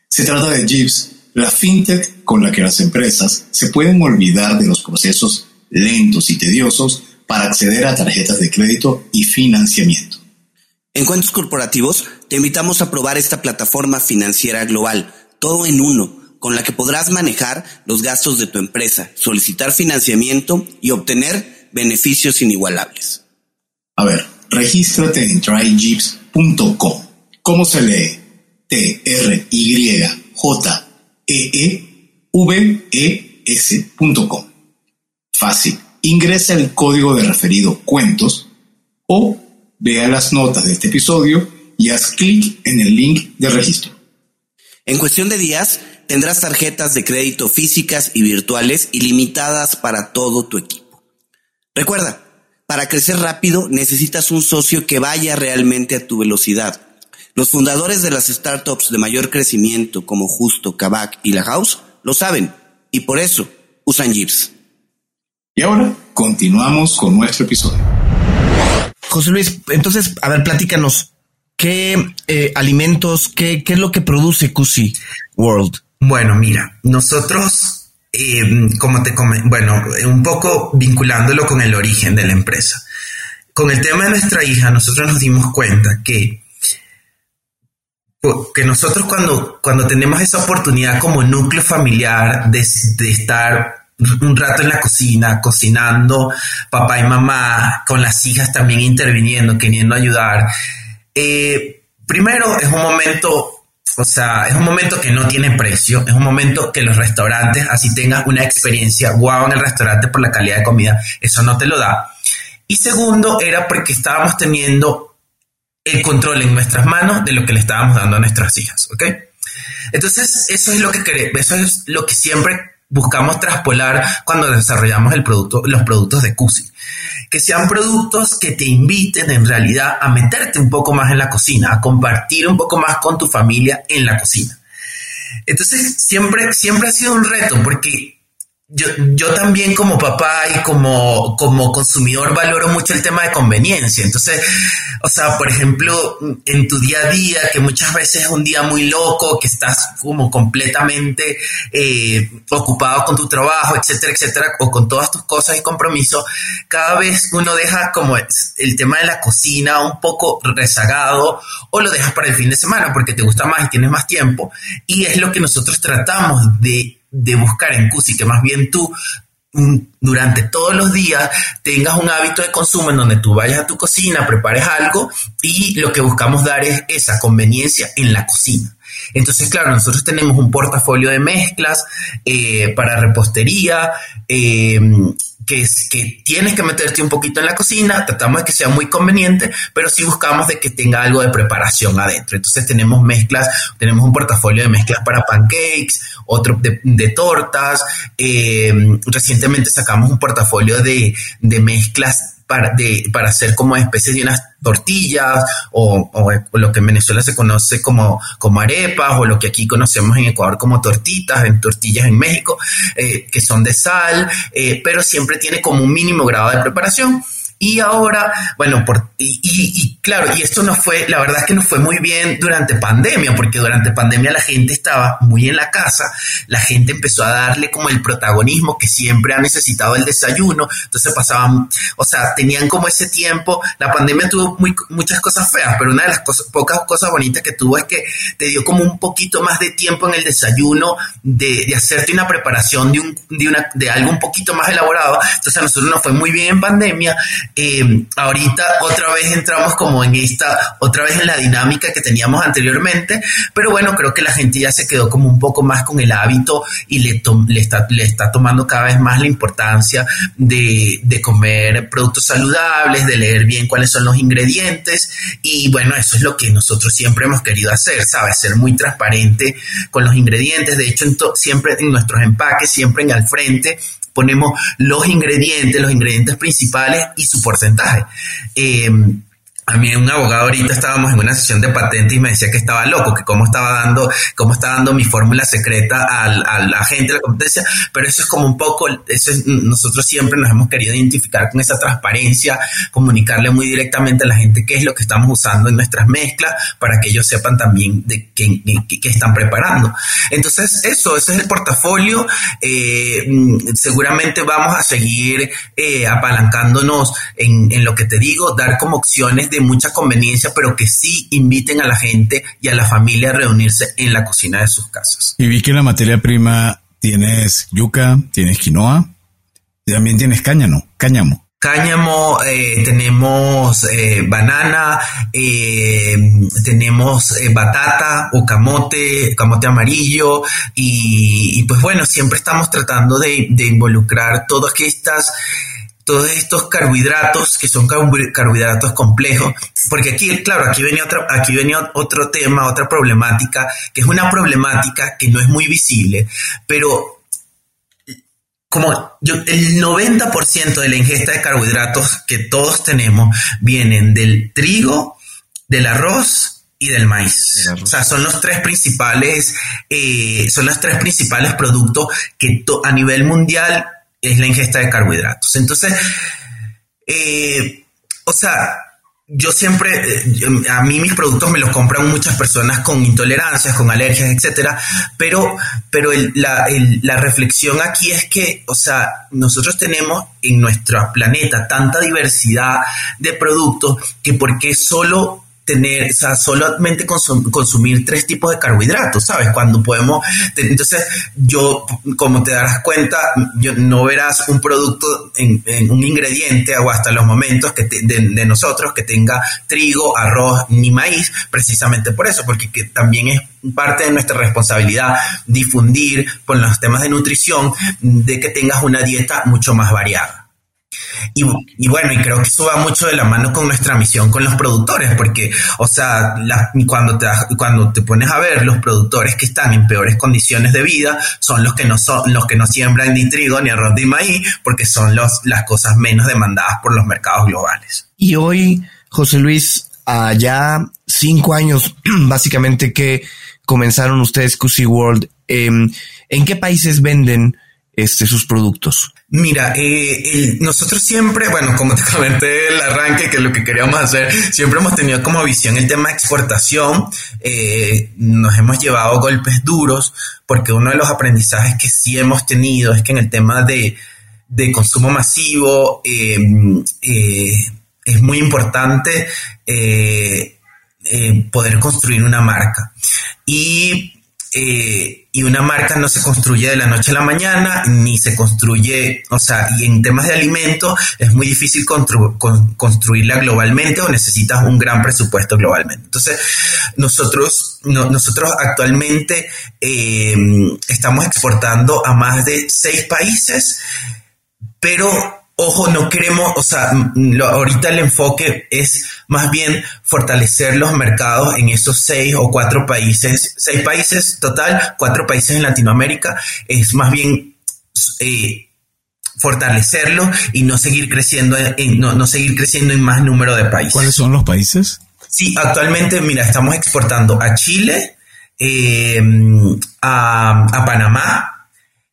Se trata de Jeeves, la fintech con la que las empresas se pueden olvidar de los procesos lentos y tediosos para acceder a tarjetas de crédito y financiamiento. En Cuentos Corporativos, te invitamos a probar esta plataforma financiera global todo en uno, con la que podrás manejar los gastos de tu empresa, solicitar financiamiento y obtener beneficios inigualables. A ver, regístrate en tryjeeps.com. ¿Cómo se lee? T-R-Y-J-E-E-V-E-S.com. Fácil. Ingresa el código de referido cuentos o vea las notas de este episodio y haz clic en el link de registro. En cuestión de días, tendrás tarjetas de crédito físicas y virtuales ilimitadas para todo tu equipo. Recuerda, Para crecer rápido necesitas un socio que vaya realmente a tu velocidad. Los fundadores de las startups de mayor crecimiento como Justo, Kavak y La House lo saben y por eso usan Jeeps. Y ahora continuamos con nuestro episodio. José Luis, entonces, a ver, platícanos, ¿qué eh, alimentos, qué, qué es lo que produce Cusi World? Bueno, mira, nosotros, eh, como te comenté, bueno, un poco vinculándolo con el origen de la empresa. Con el tema de nuestra hija, nosotros nos dimos cuenta que, que nosotros cuando, cuando tenemos esa oportunidad como núcleo familiar de estar un rato en la cocina, cocinando, papá y mamá, con las hijas también interviniendo, queriendo ayudar. Eh, primero es un momento, o sea, es un momento que no tiene precio, es un momento que los restaurantes, así tengas una experiencia guau en el restaurante por la calidad de comida, eso no te lo da. Y segundo, era porque estábamos teniendo el control en nuestras manos de lo que le estábamos dando a nuestras hijas, ¿ok? Entonces, eso es lo que eso es lo que siempre buscamos traspolar cuando desarrollamos el producto, los productos de CUSI. Que sean productos que te inviten en realidad a meterte un poco más en la cocina, a compartir un poco más con tu familia en la cocina. Entonces, siempre, siempre ha sido un reto porque yo, yo también como papá y como, como consumidor valoro mucho el tema de conveniencia. Entonces, o sea, por ejemplo, en tu día a día, que muchas veces es un día muy loco, que estás como completamente eh, ocupado con tu trabajo, etcétera, etcétera, o con todas tus cosas y compromisos, cada vez uno deja como el tema de la cocina un poco rezagado o lo dejas para el fin de semana porque te gusta más y tienes más tiempo. Y es lo que nosotros tratamos de de buscar en CUSI, que más bien tú durante todos los días tengas un hábito de consumo en donde tú vayas a tu cocina, prepares algo y lo que buscamos dar es esa conveniencia en la cocina. Entonces, claro, nosotros tenemos un portafolio de mezclas eh, para repostería, eh, que, que tienes que meterte un poquito en la cocina, tratamos de que sea muy conveniente, pero sí buscamos de que tenga algo de preparación adentro. Entonces tenemos mezclas, tenemos un portafolio de mezclas para pancakes, otro de, tortas, eh, recientemente sacamos un portafolio de, de mezclas para, de, para hacer como especie de unas tortillas o, o, lo que en Venezuela se conoce como, como arepas o lo que aquí conocemos en Ecuador como tortitas, en tortillas en México, eh, que son de sal, eh, pero siempre tiene como un mínimo grado de preparación. Y ahora, bueno, por, y, y, claro, y esto no fue, la verdad es que no fue muy bien durante pandemia, porque durante pandemia la gente estaba muy en la casa, la gente empezó a darle como el protagonismo que siempre ha necesitado el desayuno, entonces pasaban, o sea, tenían como ese tiempo, la pandemia tuvo muy, muchas cosas feas, pero una de las cosas, pocas cosas bonitas que tuvo es que te dio como un poquito más de tiempo en el desayuno, de, de hacerte una preparación de, un, de, una, de algo un poquito más elaborado, entonces a nosotros nos fue muy bien en pandemia, eh, ahorita otra vez entramos como en esta, otra vez en la dinámica que teníamos anteriormente, pero bueno, creo que la gente ya se quedó como un poco más con el hábito y le, está, le está tomando cada vez más la importancia de, de comer productos saludables, de leer bien cuáles son los ingredientes y bueno, eso es lo que nosotros siempre hemos querido hacer, ¿sabes? Ser muy transparente con los ingredientes, de hecho siempre en nuestros empaques, siempre en al frente ponemos los ingredientes, los ingredientes principales y su porcentaje. Eh, a mí un abogado ahorita estábamos en una sesión de patente y me decía que estaba loco, que cómo estaba dando, cómo estaba dando mi fórmula secreta al, a la gente de la competencia, pero eso es como un poco, eso es, nosotros siempre nos hemos querido identificar con esa transparencia, comunicarle muy directamente a la gente qué es lo que estamos usando en nuestras mezclas para que ellos sepan también de qué, qué, están preparando. Entonces, eso, ese es el portafolio. Eh, seguramente vamos a seguir eh, apalancándonos en, en lo que te digo, dar como opciones de mucha conveniencia, pero que sí inviten a la gente y a la familia a reunirse en la cocina de sus casas. Y vi que en la materia prima tienes yuca, tienes quinoa, también tienes cáñamo, cáñamo. Cáñamo, eh, tenemos eh, banana, eh, tenemos batata o camote, camote amarillo y, pues bueno, siempre estamos tratando de, de involucrar todas estas todos estos carbohidratos que son carbohidratos complejos, porque aquí, claro, aquí venía otro, aquí venía otro tema, otra problemática, que es una problemática que no es muy visible, pero como yo, el 90% de la ingesta de carbohidratos que todos tenemos vienen del trigo, del arroz y del maíz. O sea, son los tres principales, eh, son los tres principales productos que a nivel mundial es la ingesta de carbohidratos. Entonces, eh, o sea, yo siempre, eh, a mí mis productos me los compran muchas personas con intolerancias, con alergias, etcétera, pero, pero la, la, reflexión aquí es que, o sea, nosotros tenemos en nuestro planeta tanta diversidad de productos que porque solo tener, o sea, solamente consumir tres tipos de carbohidratos, ¿sabes? Cuando podemos, entonces yo, como te darás cuenta, yo, no verás un producto en, un ingrediente o hasta los momentos que de, nosotros que tenga trigo, arroz ni maíz, precisamente por eso, porque también es parte de nuestra responsabilidad difundir con los temas de nutrición de que tengas una dieta mucho más variada. Y, bueno, y creo que eso va mucho de la mano con nuestra misión con los productores, porque, o sea, cuando, te, cuando te pones a ver los productores que están en peores condiciones de vida son los que no son los que no siembran ni trigo ni arroz ni maíz, porque son los, las cosas menos demandadas por los mercados globales. Y hoy, José Luis, allá cinco años <clears throat> básicamente que comenzaron ustedes QC World, em, ¿en qué países venden este, sus productos? Mira, eh, nosotros siempre, bueno, como te comenté el arranque, que es lo que queríamos hacer, siempre hemos tenido como visión el tema de exportación. Eh, nos hemos llevado golpes duros porque uno de los aprendizajes que sí hemos tenido es que en el tema de, de consumo masivo eh, es muy importante poder construir una marca. Y y una marca no se construye de la noche a la mañana, ni se construye, o sea, y en temas de alimentos es muy difícil construirla globalmente o necesitas un gran presupuesto globalmente. Entonces, nosotros, nosotros actualmente eh, estamos exportando a más de seis países, pero ojo, no queremos, o sea, ahorita el enfoque es más bien fortalecer los mercados en esos seis o cuatro países, seis países total, cuatro países en Latinoamérica, es más bien eh, fortalecerlo y no seguir creciendo, en, no, seguir creciendo en más número de países. ¿Cuáles son los países? Sí, actualmente, mira, estamos exportando a Chile, eh, a, Panamá,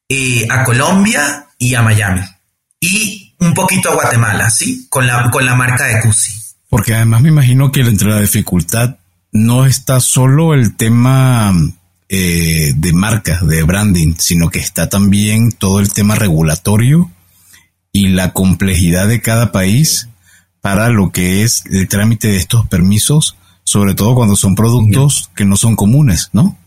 eh, a Colombia y a Miami. Y un poquito a Guatemala, ¿sí? Con la, con la marca de Cusi. Porque además me imagino que entre la dificultad no está solo el tema eh, de marca, de branding, sino que está también todo el tema regulatorio y la complejidad de cada país para lo que es el trámite de estos permisos, sobre todo cuando son productos que no son comunes, ¿no?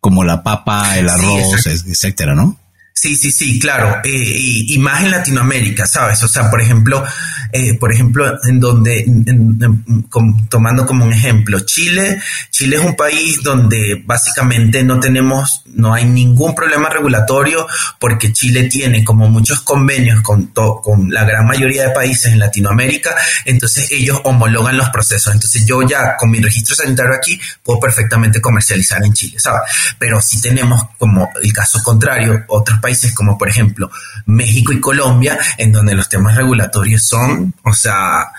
Como la papa, el arroz, etcétera, ¿no? Sí, sí, sí, claro. Eh, y, más en Latinoamérica, ¿sabes? O sea, por ejemplo, eh, por ejemplo, en donde, tomando como un ejemplo, Chile, Chile es un país donde básicamente no tenemos, no hay ningún problema regulatorio porque Chile tiene como muchos convenios con, con la gran mayoría de países en Latinoamérica, entonces ellos homologan los procesos. Entonces yo ya con mi registro sanitario aquí puedo perfectamente comercializar en Chile, ¿sabes? Pero si tenemos como el caso contrario, otros países países como por ejemplo México y Colombia, en donde los temas regulatorios son, o sea,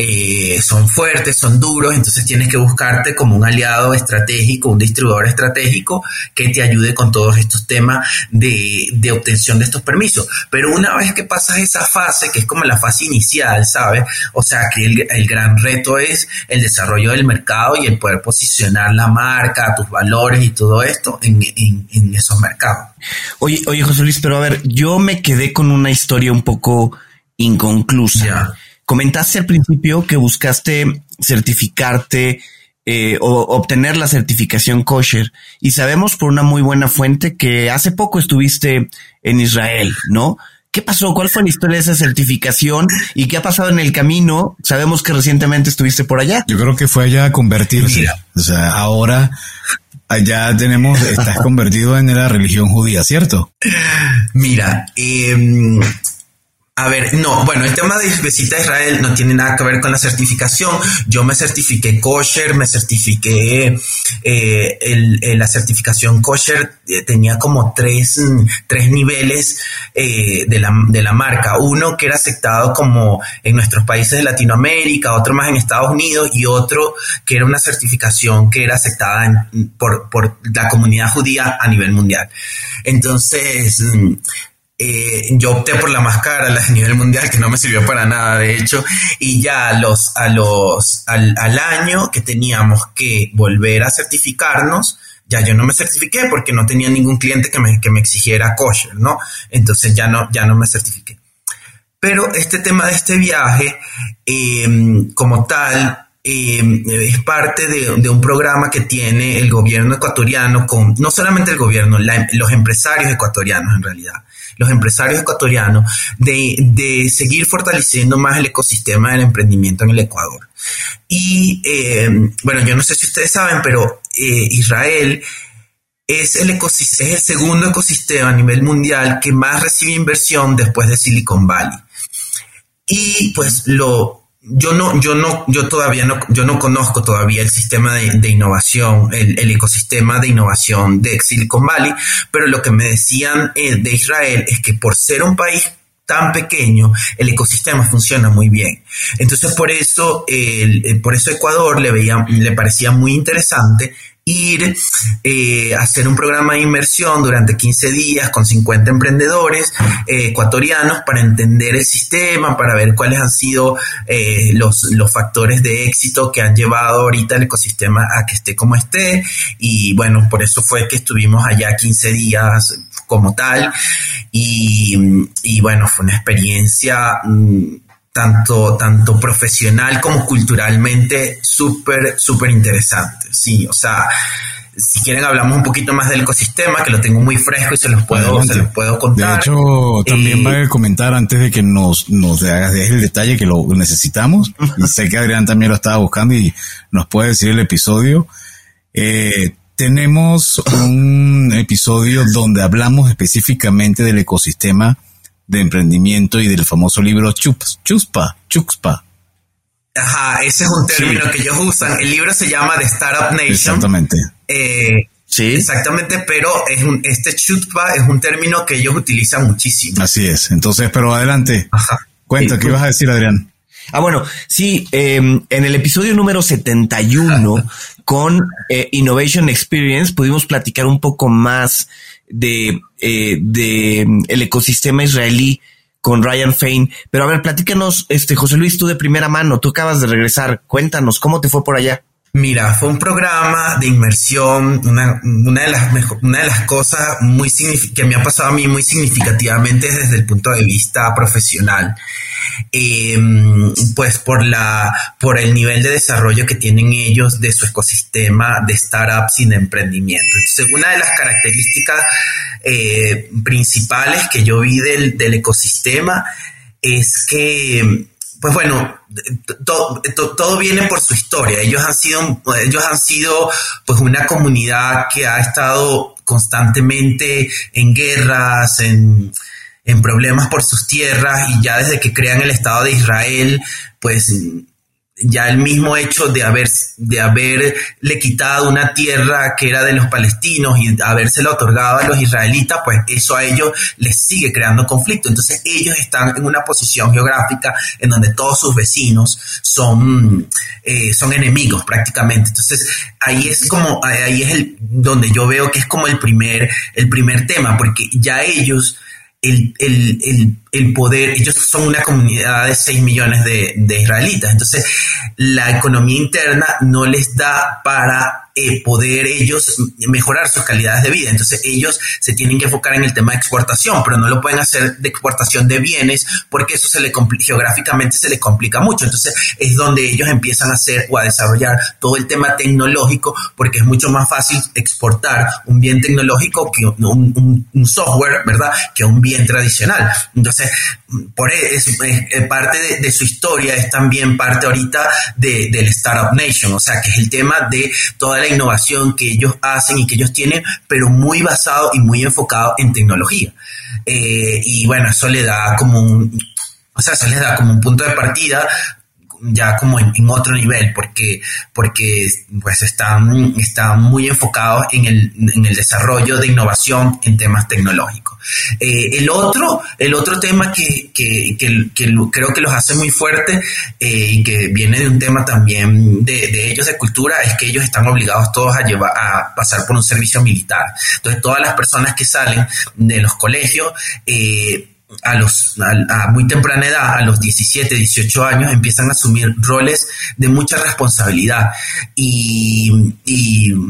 eh, son fuertes, son duros, entonces tienes que buscarte como un aliado estratégico, un distribuidor estratégico que te ayude con todos estos temas de, de obtención de estos permisos. Pero una vez que pasas esa fase, que es como la fase inicial, ¿sabes? O sea, que el, el gran reto es el desarrollo del mercado y el poder posicionar la marca, tus valores y todo esto en, en, en esos mercados. Oye, oye, José Luis, pero a ver, yo me quedé con una historia un poco inconclusa. Comentaste al principio que buscaste certificarte eh, o obtener la certificación kosher y sabemos por una muy buena fuente que hace poco estuviste en Israel, ¿no? ¿Qué pasó? ¿Cuál fue la historia de esa certificación y qué ha pasado en el camino? Sabemos que recientemente estuviste por allá. Yo creo que fue allá a convertirse. O sea, ahora allá tenemos, estás convertido en la religión judía, ¿cierto? Mira, eh, A ver, no, bueno, el tema de visita a Israel no tiene nada que ver con la certificación. Yo me certifiqué kosher, me certifiqué eh, el, la certificación kosher, eh, tenía como tres, tres niveles eh, de, la, de la marca. Uno que era aceptado como en nuestros países de Latinoamérica, otro más en Estados Unidos y otro que era una certificación que era aceptada por, por la comunidad judía a nivel mundial. Entonces, eh, yo opté por la más cara a nivel mundial, que no me sirvió para nada, de hecho, y ya los, a los, al, al año que teníamos que volver a certificarnos, ya yo no me certifiqué porque no tenía ningún cliente que me, que me exigiera kosher, ¿no? Entonces ya no, ya no me certifiqué. Pero este tema de este viaje, em, como tal, em, es parte de, de, un programa que tiene el gobierno ecuatoriano con, no solamente el gobierno, los empresarios ecuatorianos en realidad los empresarios ecuatorianos de, seguir fortaleciendo más el ecosistema del emprendimiento en el Ecuador. Y eh, bueno, yo no sé si ustedes saben, pero eh, Israel es el, es el segundo ecosistema a nivel mundial que más recibe inversión después de Silicon Valley. Y pues lo, yo no, yo no, yo todavía no, yo no conozco todavía el sistema de, innovación, el, ecosistema de innovación de Silicon Valley, pero lo que me decían eh, de Israel es que por ser un país tan pequeño, el ecosistema funciona muy bien. Entonces, por eso, el, por eso Ecuador le veía, le parecía muy interesante ir eh, hacer un programa de inversión durante 15 días con 50 emprendedores eh, ecuatorianos para entender el sistema, para ver cuáles han sido eh, los, los factores de éxito que han llevado ahorita el ecosistema a que esté como esté. Y bueno, por eso fue que estuvimos allá 15 días como tal. Y, y bueno, fue una experiencia... Mm, tanto, tanto profesional como culturalmente súper, súper interesante. Sí, o sea, si quieren hablamos un poquito más del ecosistema, que lo tengo muy fresco y se los puedo, se los puedo contar. De hecho, también eh, va a comentar antes de que nos, nos hagas el detalle que lo necesitamos. <laughs> y sé que Adrián también lo estaba buscando y nos puede decir el episodio. Eh, tenemos un episodio donde hablamos específicamente del ecosistema de emprendimiento y del famoso libro Chups, Chuspa, Chuxpa. Ajá, ese es un término que ellos usan. El libro se llama The Startup Nation. Exactamente. Eh, sí. Exactamente, pero es un, este Chuspa es un término que ellos utilizan muchísimo. Así es. Entonces, pero adelante. Ajá. Cuenta, ¿qué ibas a decir, Adrián? Ah, bueno, sí, em, en el episodio número 71 con eh, Innovation Experience pudimos platicar un poco más de, eh, de mm, el ecosistema israelí con Ryan Fain. Pero a ver, platícanos, este José Luis, tú de primera mano, tú acabas de regresar, cuéntanos, ¿cómo te fue por allá? Mira, fue un programa de inmersión, una, de, las una de las cosas muy que me ha pasado a mí muy significativamente desde el punto de vista profesional. Em, pues por la por el nivel de desarrollo que tienen ellos de su ecosistema de startups y de emprendimiento. Entonces, una de las características eh, principales que yo vi del, del ecosistema es que pues bueno, todo viene por su historia. Ellos han sido, ellos han sido, pues una comunidad que ha estado constantemente en guerras, en, en problemas por sus tierras y ya desde que crean el Estado de Israel, pues ya el mismo hecho de haber de haberle quitado una tierra que era de los palestinos y habérsela otorgado a los israelitas, pues eso a ellos les sigue creando conflicto. Entonces ellos están en una posición geográfica en donde todos sus vecinos son, eh, son enemigos prácticamente. Entonces ahí es como, ahí es el, donde yo veo que es como el primer, el primer tema, porque ya ellos el, el, el, poder, ellos son una comunidad de 6 millones de, de israelitas, entonces la economía interna no les da para eh, poder ellos mejorar sus calidades de vida. Entonces ellos se tienen que enfocar en el tema de exportación, pero no lo pueden hacer de exportación de bienes porque eso se le geográficamente se les complica mucho. Entonces es donde ellos empiezan a hacer o a desarrollar todo el tema tecnológico porque es mucho más fácil exportar un bien tecnológico que un, software, ¿verdad? Que un bien tradicional. Entonces, por eso, es, parte de, su historia, es también parte ahorita de, del Startup Nation, o sea, que es el tema de toda la innovación que ellos hacen y que ellos tienen, pero muy basado y muy enfocado en tecnología. Eh, y bueno, eso le da como un, O sea, se les da como un punto de partida ya como en, otro nivel, porque, porque pues están, están muy enfocados en el, en el desarrollo de innovación en temas tecnológicos. Eh, el, otro, el otro tema que, que, que, creo que los hace muy fuertes eh, y que viene de un tema también de, de, ellos de cultura es que ellos están obligados todos a, llevar, a pasar por un servicio militar. Entonces todas las personas que salen de los colegios eh, a los a, muy temprana edad, a los 17, 18 años, empiezan a asumir roles de mucha responsabilidad. Y,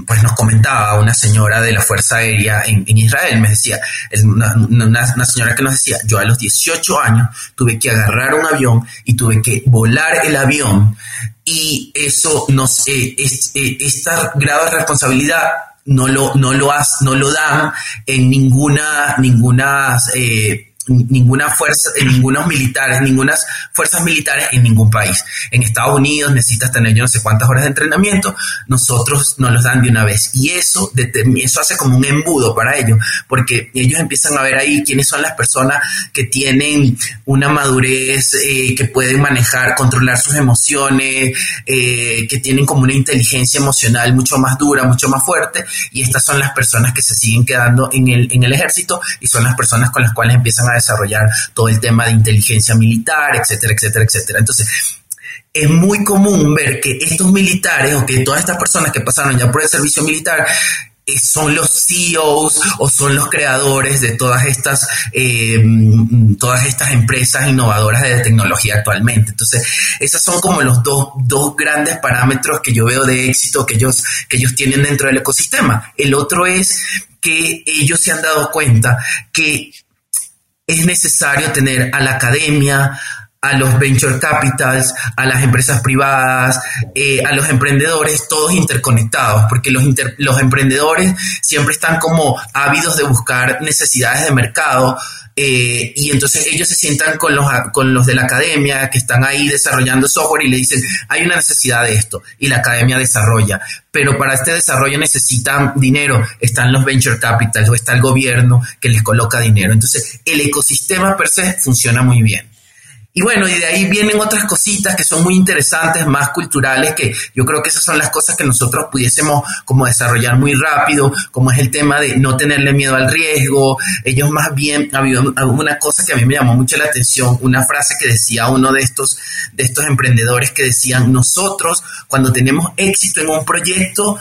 pues nos comentaba una señora de la Fuerza Aérea en, Israel, me decía, una, una, señora que nos decía, yo a los 18 años tuve que agarrar un avión y tuve que volar el avión y eso nos, eh, eh, esta grado de responsabilidad no lo, no lo, no lo dan en ninguna, ninguna eh, ninguna fuerza, en ningunos militares, ninguna fuerzas militares en ningún país. En Estados Unidos necesitas tener yo no sé cuántas horas de entrenamiento, nosotros nos los dan de una vez. Y eso, eso hace como un embudo para ellos, porque ellos empiezan a ver ahí quiénes son las personas que tienen una madurez, eh, que pueden manejar, controlar sus emociones, eh, que tienen como una inteligencia emocional mucho más dura, mucho más fuerte, y estas son las personas que se siguen quedando en el, en el ejército y son las personas con las cuales empiezan a desarrollar todo el tema de inteligencia militar, etcétera, etcétera, etcétera. Entonces, es muy común ver que estos militares o que todas estas personas que pasaron ya por el servicio militar eh, son los CEOs o son los creadores de todas estas, eh, todas estas empresas innovadoras de tecnología actualmente. Entonces, esos son como los dos, dos grandes parámetros que yo veo de éxito que ellos, que ellos tienen dentro del ecosistema. El otro es que ellos se han dado cuenta que es necesario tener a la academia, a los venture capitals, a las empresas privadas, eh, a los emprendedores, todos interconectados, porque los, los emprendedores siempre están como ávidos de buscar necesidades de mercado, eh, y entonces ellos se sientan con los, con los de la academia que están ahí desarrollando software y le dicen, hay una necesidad de esto, y la academia desarrolla. Pero para este desarrollo necesitan dinero, están los venture capitals o está el gobierno que les coloca dinero. Entonces el ecosistema per se funciona muy bien. Y bueno, y de ahí vienen otras cositas que son muy interesantes, más culturales, que yo creo que esas son las cosas que nosotros pudiésemos como desarrollar muy rápido, como es el tema de no tenerle miedo al riesgo. Ellos más bien, había una cosa que a mí me llamó mucho la atención, una frase que decía uno de estos, de estos emprendedores que decían, nosotros cuando tenemos éxito en un proyecto,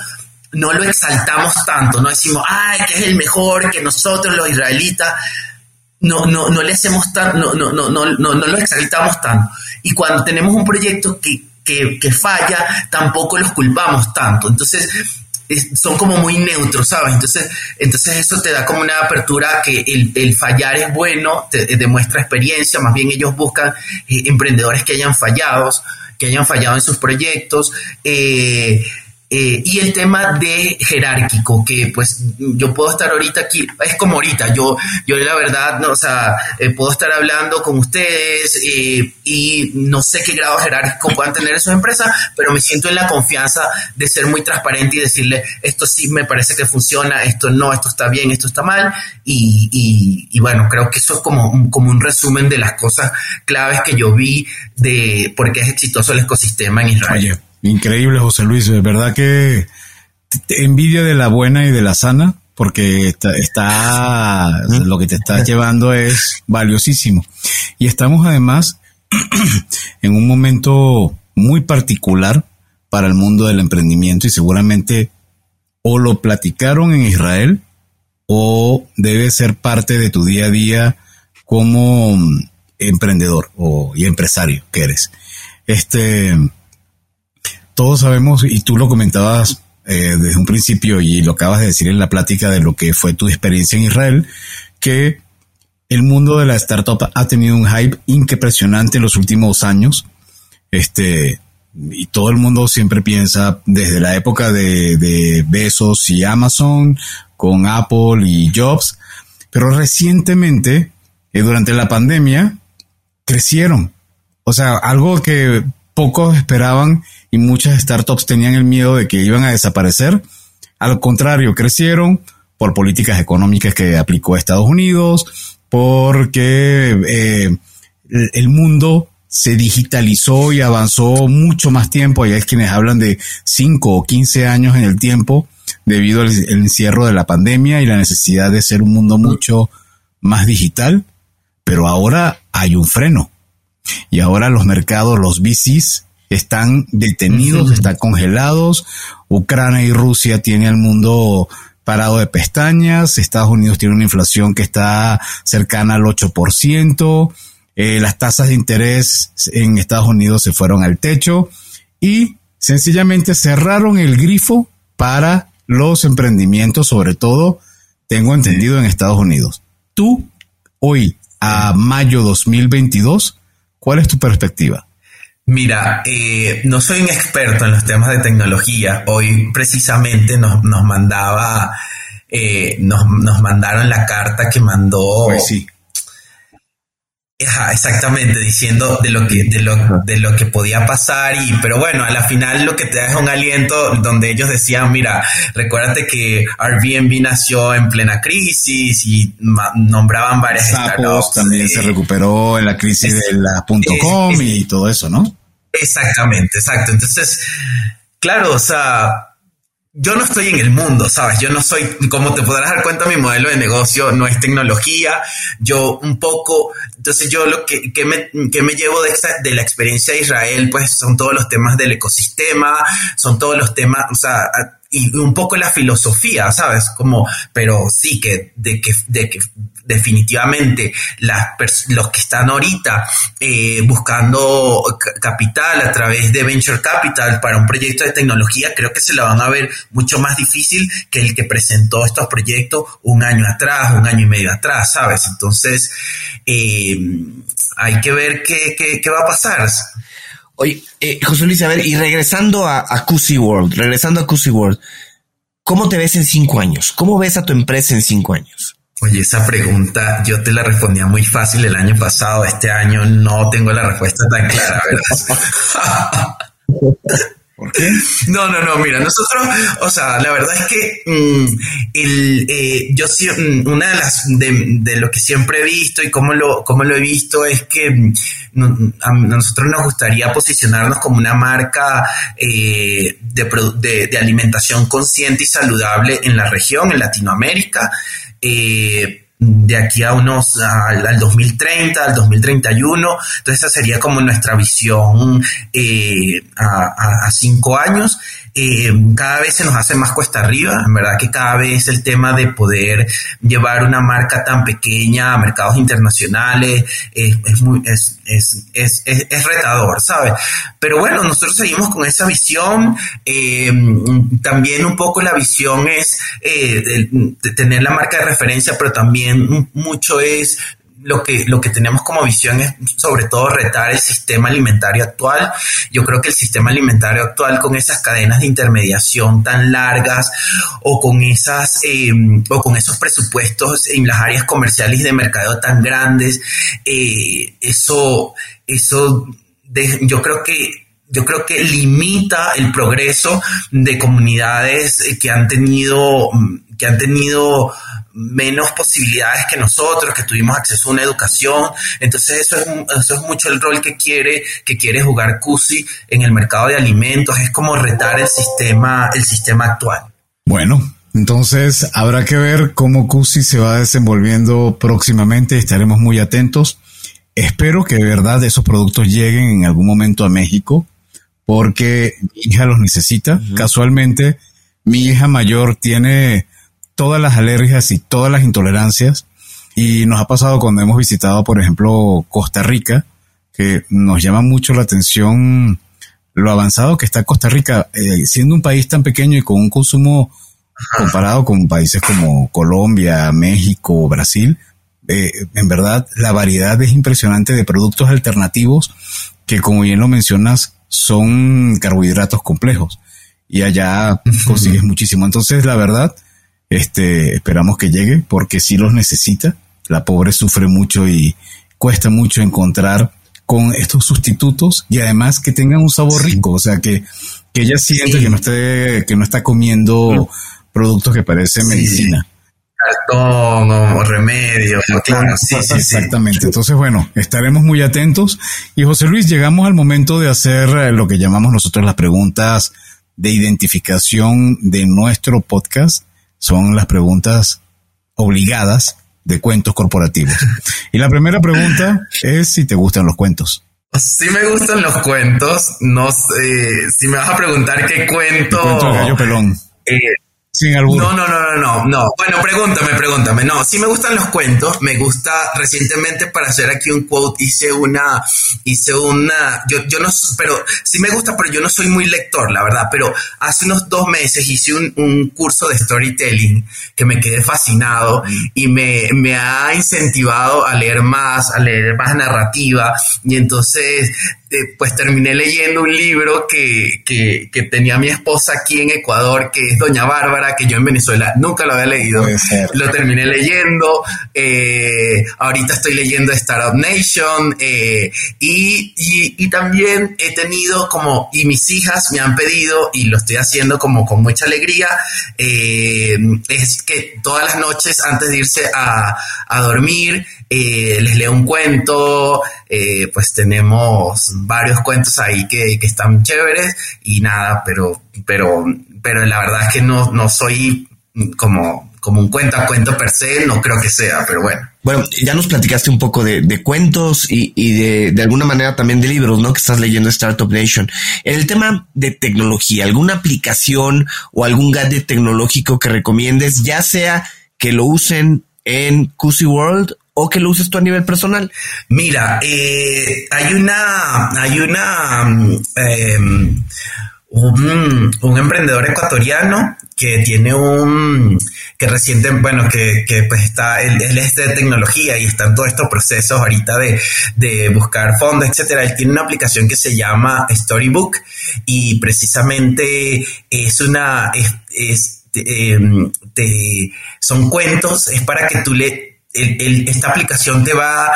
no lo exaltamos tanto, no decimos, ay, que es el mejor, que nosotros los israelitas, no, no, no le hacemos tan, no, no, no, no, no, no lo exaltamos tanto. Y cuando tenemos un proyecto que, que, que falla, tampoco los culpamos tanto. Entonces, son como muy neutros, ¿sabes? Entonces, entonces eso te da como una apertura que el, el fallar es bueno, te, demuestra experiencia, más bien ellos buscan eh, emprendedores que hayan fallado, que hayan fallado en sus proyectos. Eh, eh, y el tema de jerárquico, que pues yo puedo estar ahorita aquí, es como ahorita, yo, yo la verdad, no, o sea, eh, puedo estar hablando con ustedes eh, y no sé qué grado jerárquico puedan tener en sus empresas, pero me siento en la confianza de ser muy transparente y decirle, esto sí me parece que funciona, esto no, esto está bien, esto está mal, y, y, bueno, creo que eso es como un, como un resumen de las cosas claves que yo vi de por qué es exitoso el ecosistema en Israel. Increíble, José Luis. Es verdad que envidia de la buena y de la sana, porque está, lo que te está llevando es valiosísimo. Y estamos además <clears throat> en un momento muy particular para el mundo del emprendimiento y seguramente o lo platicaron en Israel o debe ser parte de tu día a día como emprendedor o y empresario que eres. Este, todos sabemos, y tú lo comentabas eh, desde un principio y lo acabas de decir en la plática de lo que fue tu experiencia en Israel, que el mundo de la startup ha tenido un hype impresionante en los últimos años. Este, y todo el mundo siempre piensa desde la época de, de Besos y Amazon, con Apple y Jobs, pero recientemente, eh, durante la pandemia, crecieron. O sea, algo que pocos esperaban y muchas startups tenían el miedo de que iban a desaparecer. Al contrario, crecieron por políticas económicas que aplicó Estados Unidos, porque eh, el mundo se digitalizó y avanzó mucho más tiempo. Hay quienes hablan de 5 o 15 años en el tiempo debido al encierro de la pandemia y la necesidad de ser un mundo mucho más digital. Pero ahora hay un freno. Y ahora los mercados, los VCs, están detenidos, están congelados. Ucrania y Rusia tienen el mundo parado de pestañas. Estados Unidos tiene una inflación que está cercana al 8%. Eh, las tasas de interés en Estados Unidos se fueron al techo y sencillamente cerraron el grifo para los emprendimientos, sobre todo, tengo entendido, en Estados Unidos. Tú, hoy, a mayo 2022, ¿cuál es tu perspectiva? Mira, eh, no soy un experto en los temas de tecnología. Hoy precisamente nos, mandaba, eh, nos, nos, mandaron la carta que mandó pues sí exactamente, diciendo de lo que, de lo, de lo que podía pasar y, pero bueno, a la final lo que te da es un aliento donde ellos decían, mira, recuérdate que Airbnb nació en plena crisis y nombraban varias Sapos también se recuperó en la crisis de la .com y todo eso, ¿no? Exactamente, exacto. Entonces, claro, o sea, yo no estoy en el mundo, ¿sabes? Yo no soy, como te podrás dar cuenta, mi modelo de negocio no es tecnología. Yo un poco, entonces yo lo que, que, me, que me llevo de, esta, de la experiencia de Israel, pues son todos los temas del ecosistema, son todos los temas, o sea, y un poco la filosofía, ¿sabes? Como, pero sí que de que, de que definitivamente las los que están ahorita eh, buscando capital a través de venture capital para un proyecto de tecnología, creo que se la van a ver mucho más difícil que el que presentó estos proyectos un año atrás, un año y medio atrás, ¿sabes? Entonces, eh, hay que ver qué, qué, va a pasar. Oye, eh, José Luis, a ver, y regresando a, a World, regresando a QC World, ¿cómo te ves en cinco años? ¿Cómo ves a tu empresa en cinco años? Oye, esa pregunta yo te la respondía muy fácil el año pasado. Este año no tengo la respuesta tan clara, ¿verdad? <laughs> ¿Por qué? <laughs> No, no, no, mira, nosotros, o sea, la verdad es que mm, el, eh, yo mm, una de las, de, lo que siempre he visto y cómo lo, cómo lo he visto es que mm, a nosotros nos gustaría posicionarnos como una marca eh, de, de alimentación consciente y saludable en la región, en Latinoamérica. Eh, de aquí a unos al, 2030, al 2031. Entonces esa sería como nuestra visión eh, a, cinco años. Eh, cada vez se nos hace más cuesta arriba, en verdad que cada vez el tema de poder llevar una marca tan pequeña a mercados internacionales es, muy, es, es, es, es, retador, ¿sabes? Pero bueno, nosotros seguimos con esa visión. Eh, también un poco la visión es eh, tener la marca de referencia, pero también mucho es lo que, lo que tenemos como visión es sobre todo retar el sistema alimentario actual. Yo creo que el sistema alimentario actual con esas cadenas de intermediación tan largas o con esas eh, o con esos presupuestos en las áreas comerciales de mercado tan grandes, eh, eso, eso yo creo que yo creo que limita el progreso de comunidades que han tenido que han tenido menos posibilidades que nosotros, que tuvimos acceso a una educación. Entonces eso es, eso es mucho el rol que quiere, que quiere jugar CUSI en el mercado de alimentos. Es como retar el sistema, el sistema actual. Bueno, entonces habrá que ver cómo CUSI se va desenvolviendo próximamente. Estaremos muy atentos. Espero que de verdad esos productos lleguen en algún momento a México porque mi hija los necesita. Casualmente, mi hija mayor tiene todas las alergias y todas las intolerancias. Y nos ha pasado cuando hemos visitado, por ejemplo, Costa Rica, que nos llama mucho la atención lo avanzado que está Costa Rica, eh, siendo un país tan pequeño y con un consumo comparado con países como Colombia, México, Brasil. Eh, en verdad, la variedad es impresionante de productos alternativos que, como bien lo mencionas, son carbohidratos complejos y allá <laughs> consigues muchísimo. Entonces, la verdad, este, esperamos que llegue porque si los necesita. La pobre sufre mucho y cuesta mucho encontrar con estos sustitutos y además que tengan un sabor rico, o sea que, que ella siente que no esté, que no está comiendo productos que parecen medicina. cartón o, remedio. Claro, sí, sí, Exactamente. Entonces, bueno, estaremos muy atentos. Y José Luis, llegamos al momento de hacer eh, lo que llamamos nosotros las preguntas de identificación de nuestro podcast. Son las preguntas obligadas de cuentos corporativos. <laughs> Y la primera pregunta es si te gustan los cuentos. Sí me gustan los cuentos. No sé, si me vas a preguntar qué cuento... El cuento del gallo pelón. Eh, no, no, no, no, no, no. Bueno, pregúntame, pregúntame. No, sí me gustan los cuentos. Me gusta recientemente para hacer aquí un quote hice una, hice una, yo, yo no, pero sí me gusta, pero yo no soy muy lector, la verdad. Pero hace unos dos meses hice un, curso de storytelling que me quedé fascinado y me, me ha incentivado a leer más, a leer más narrativa. Y entonces eh, pues terminé leyendo un libro que, que, que, tenía mi esposa aquí en Ecuador, que es Doña Bárbara, que yo en Venezuela nunca lo había leído. Lo terminé leyendo. Eh, ahorita estoy leyendo Startup Nation. Eh, y, y, y, también he tenido como, y mis hijas me han pedido, y lo estoy haciendo como con mucha alegría, es que todas las noches antes de irse a, a dormir, les leo un cuento, pues tenemos varios cuentos ahí que, que, están chéveres y nada, pero, pero, pero la verdad es que no, no soy como, como un cuento a cuento per se, no creo que sea, pero bueno. Bueno, ya nos platicaste un poco de, de cuentos y, y de, de, alguna manera también de libros, ¿no? Que estás leyendo Startup Nation. En el tema de tecnología, ¿alguna aplicación o algún gadget tecnológico que recomiendes, ya sea que lo usen en QC World o que lo uses tú a nivel personal? Mira, eh, hay una, hay una, mm, em, un, emprendedor ecuatoriano que tiene un, que reciente, bueno, que, que pues está, él, es de tecnología y está en todos estos procesos ahorita de, de buscar fondos, etcétera. Él tiene una aplicación que se llama Storybook y precisamente es una, es, em, te, son cuentos, es para que tú le esta aplicación te va,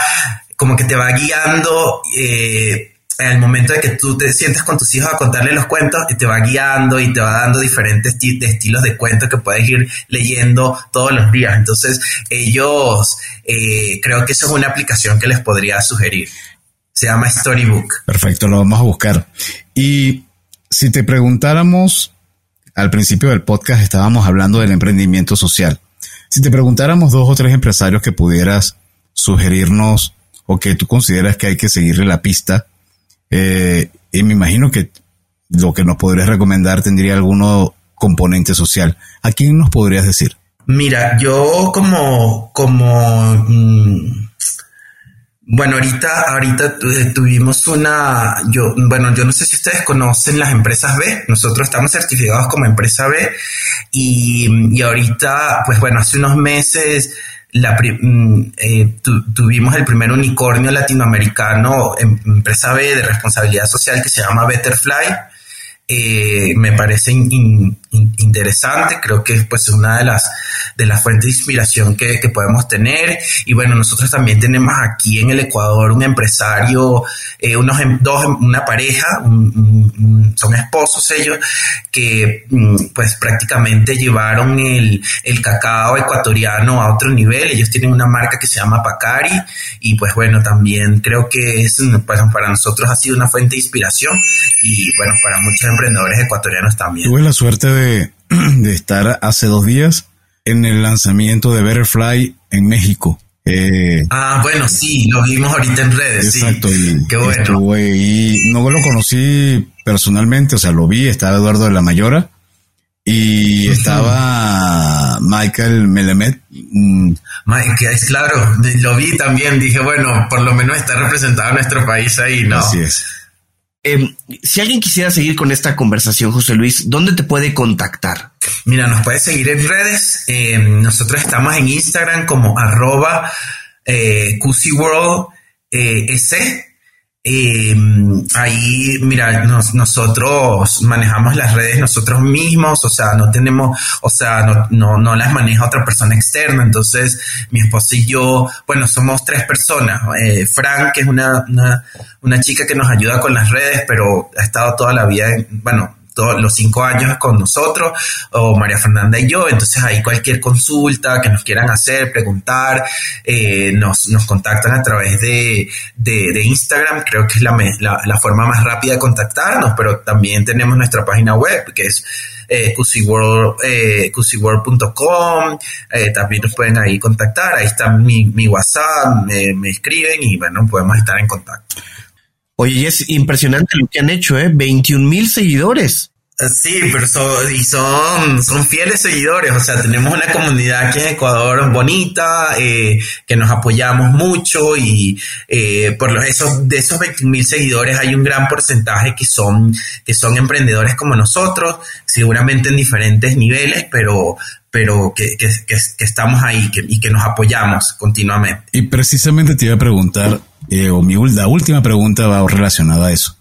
como que te va guiando. Eh, en el momento de que tú te sientas con tus hijos a contarle los cuentos, y te va guiando y te va dando diferentes estilos de cuentos que puedes ir leyendo todos los días. Entonces, ellos, eh, creo que eso es una aplicación que les podría sugerir. Se llama Storybook. Perfecto, lo vamos a buscar. Y si te preguntáramos, al principio del podcast estábamos hablando del emprendimiento social. Si te preguntáramos dos o tres empresarios que pudieras sugerirnos o que tú consideras que hay que seguirle la pista, eh, y me imagino que lo que nos podrías recomendar tendría alguno componente social. ¿A quién nos podrías decir? Mira, yo como, como, mm, bueno, ahorita, ahorita tuvimos una, yo, bueno, yo no sé si ustedes conocen las empresas B, nosotros estamos certificados como empresa B y, y ahorita, pues bueno, hace unos meses la, mm, eh, tuvimos el primer unicornio latinoamericano, em, empresa B de responsabilidad social que se llama Betterfly. Eh, me parece interesante, creo que es pues una de las, de las fuentes de inspiración que, que, podemos tener. Y bueno, nosotros también tenemos aquí en el Ecuador un empresario, eh, unos, em, dos, una pareja, son esposos ellos, que mm, pues prácticamente llevaron el, el cacao ecuatoriano a otro nivel. Ellos tienen una marca que se llama Pacari y pues bueno, también creo que es, pues, para nosotros ha sido una fuente de inspiración y bueno, para muchos emprendedores ecuatorianos también. Tuve la suerte de, <clears throat> estar hace dos días en el lanzamiento de Betterfly en México. Eh, ah, bueno, sí, lo vimos ahorita en redes. Exacto, y Qué bueno. y no lo conocí personalmente, o sea, lo vi, estaba Eduardo de la Mayora y estaba Michael Melemet. Michael, es claro, lo vi también, dije, bueno, por lo menos está representado nuestro país ahí, ¿no? Así es. Eh, si alguien quisiera seguir con esta conversación, José Luis, ¿dónde te puede contactar? Mira, nos puede seguir en redes. Eh, nosotros estamos en Instagram como arroba eh, eh, ahí, mira, nosotros manejamos las redes nosotros mismos, o sea, no tenemos, o sea, no, no, no, las maneja otra persona externa. Entonces, mi esposa y yo, bueno, somos tres personas. Eh, Frank, que es una, una, una, chica que nos ayuda con las redes, pero ha estado toda la vida, en, bueno, todos los cinco años con nosotros, o María Fernanda y yo. Entonces ahí cualquier consulta que nos quieran hacer, preguntar, eh, nos, nos contactan a través de, de, Instagram. Creo que es la, la, la, forma más rápida de contactarnos, pero también tenemos nuestra página web que es eh, cusiworld.com. Eh, eh, también nos pueden ahí contactar. Ahí está mi, mi WhatsApp, me escriben y bueno, podemos estar en contacto. Oye, es impresionante lo que han hecho, ¿eh? 21 mil seguidores. Sí, pero son, y son, son fieles seguidores, o sea, tenemos una comunidad aquí en Ecuador bonita, eh, que nos apoyamos mucho y eh, por los, esos, de esos 20 mil seguidores hay un gran porcentaje que son, que son emprendedores como nosotros, seguramente en diferentes niveles, pero, pero que, que, que, estamos ahí y que nos apoyamos continuamente. Y precisamente te iba a preguntar, eh, o mi la última pregunta va relacionada a eso,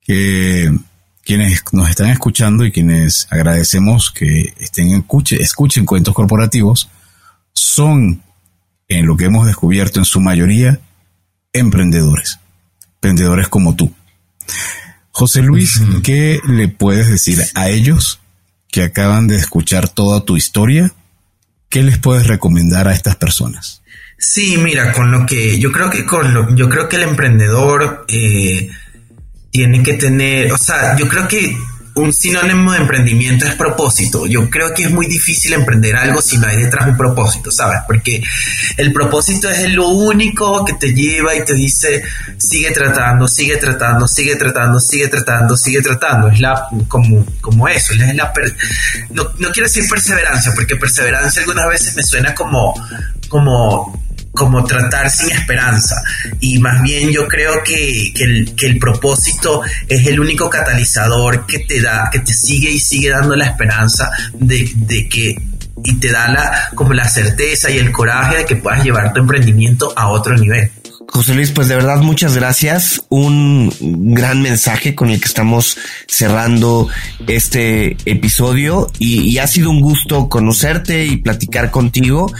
que quienes nos están escuchando y quienes agradecemos que estén escuche, escuchen cuentos corporativos, son, en lo que hemos descubierto en su mayoría, emprendedores, emprendedores como tú. José Luis, ¿qué le puedes decir a ellos que acaban de escuchar toda tu historia? ¿Qué les puedes recomendar a estas personas? Sí, mira, con lo que yo creo que con lo, yo creo que el emprendedor eh, tiene que tener, o sea, yo creo que un sinónimo de emprendimiento es propósito. Yo creo que es muy difícil emprender algo si no hay detrás un propósito, ¿sabes? Porque el propósito es lo único que te lleva y te dice, sigue tratando, sigue tratando, sigue tratando, sigue tratando, sigue tratando. Es la, como, como eso, no, no quiero decir perseverancia, porque perseverancia algunas veces me suena como, como como tratar sin esperanza. Y más bien yo creo que, el, que, el, propósito es el único catalizador que te da, que te sigue y sigue dando la esperanza de, de que y te da la, como la certeza y el coraje de que puedas llevar tu emprendimiento a otro nivel. José Luis, pues de verdad muchas gracias. Un gran mensaje con el que estamos cerrando este episodio y, ha sido un gusto conocerte y platicar contigo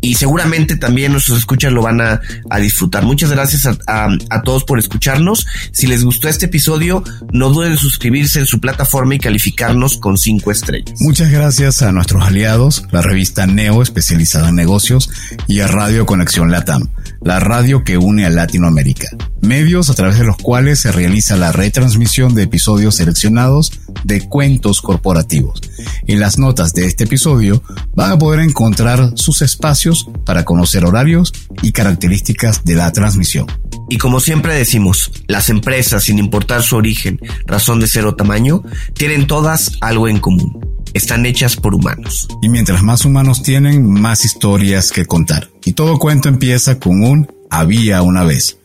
y seguramente también nuestros escuchas lo van a, disfrutar. Muchas gracias a, a, todos por escucharnos. Si les gustó este episodio, no duden en suscribirse en su plataforma y calificarnos con cinco estrellas. Muchas gracias a nuestros aliados, la revista Neo especializada en negocios y a Radio Conexión Latam, la radio que une a Latinoamérica, medios a través de los cuales se realiza la retransmisión de episodios seleccionados de cuentos corporativos. En las notas de este episodio van a poder encontrar sus espacios para conocer horarios y características de la transmisión. Y como siempre decimos, las empresas, sin importar su origen, razón de ser o tamaño, tienen todas algo en común. Están hechas por humanos. Y mientras más humanos tienen, más historias que contar. Y todo cuento empieza con un había una vez.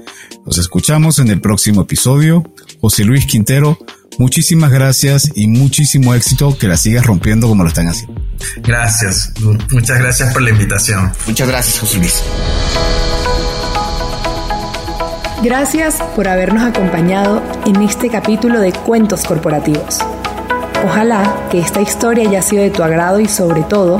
Nos escuchamos en el próximo episodio. José Luis Quintero, muchísimas gracias y muchísimo éxito que la sigas rompiendo como lo están haciendo. Gracias, muchas gracias por la invitación. Muchas gracias, José Luis. Gracias por habernos acompañado en este capítulo de Cuentos Corporativos. Ojalá que esta historia haya sido de tu agrado y sobre todo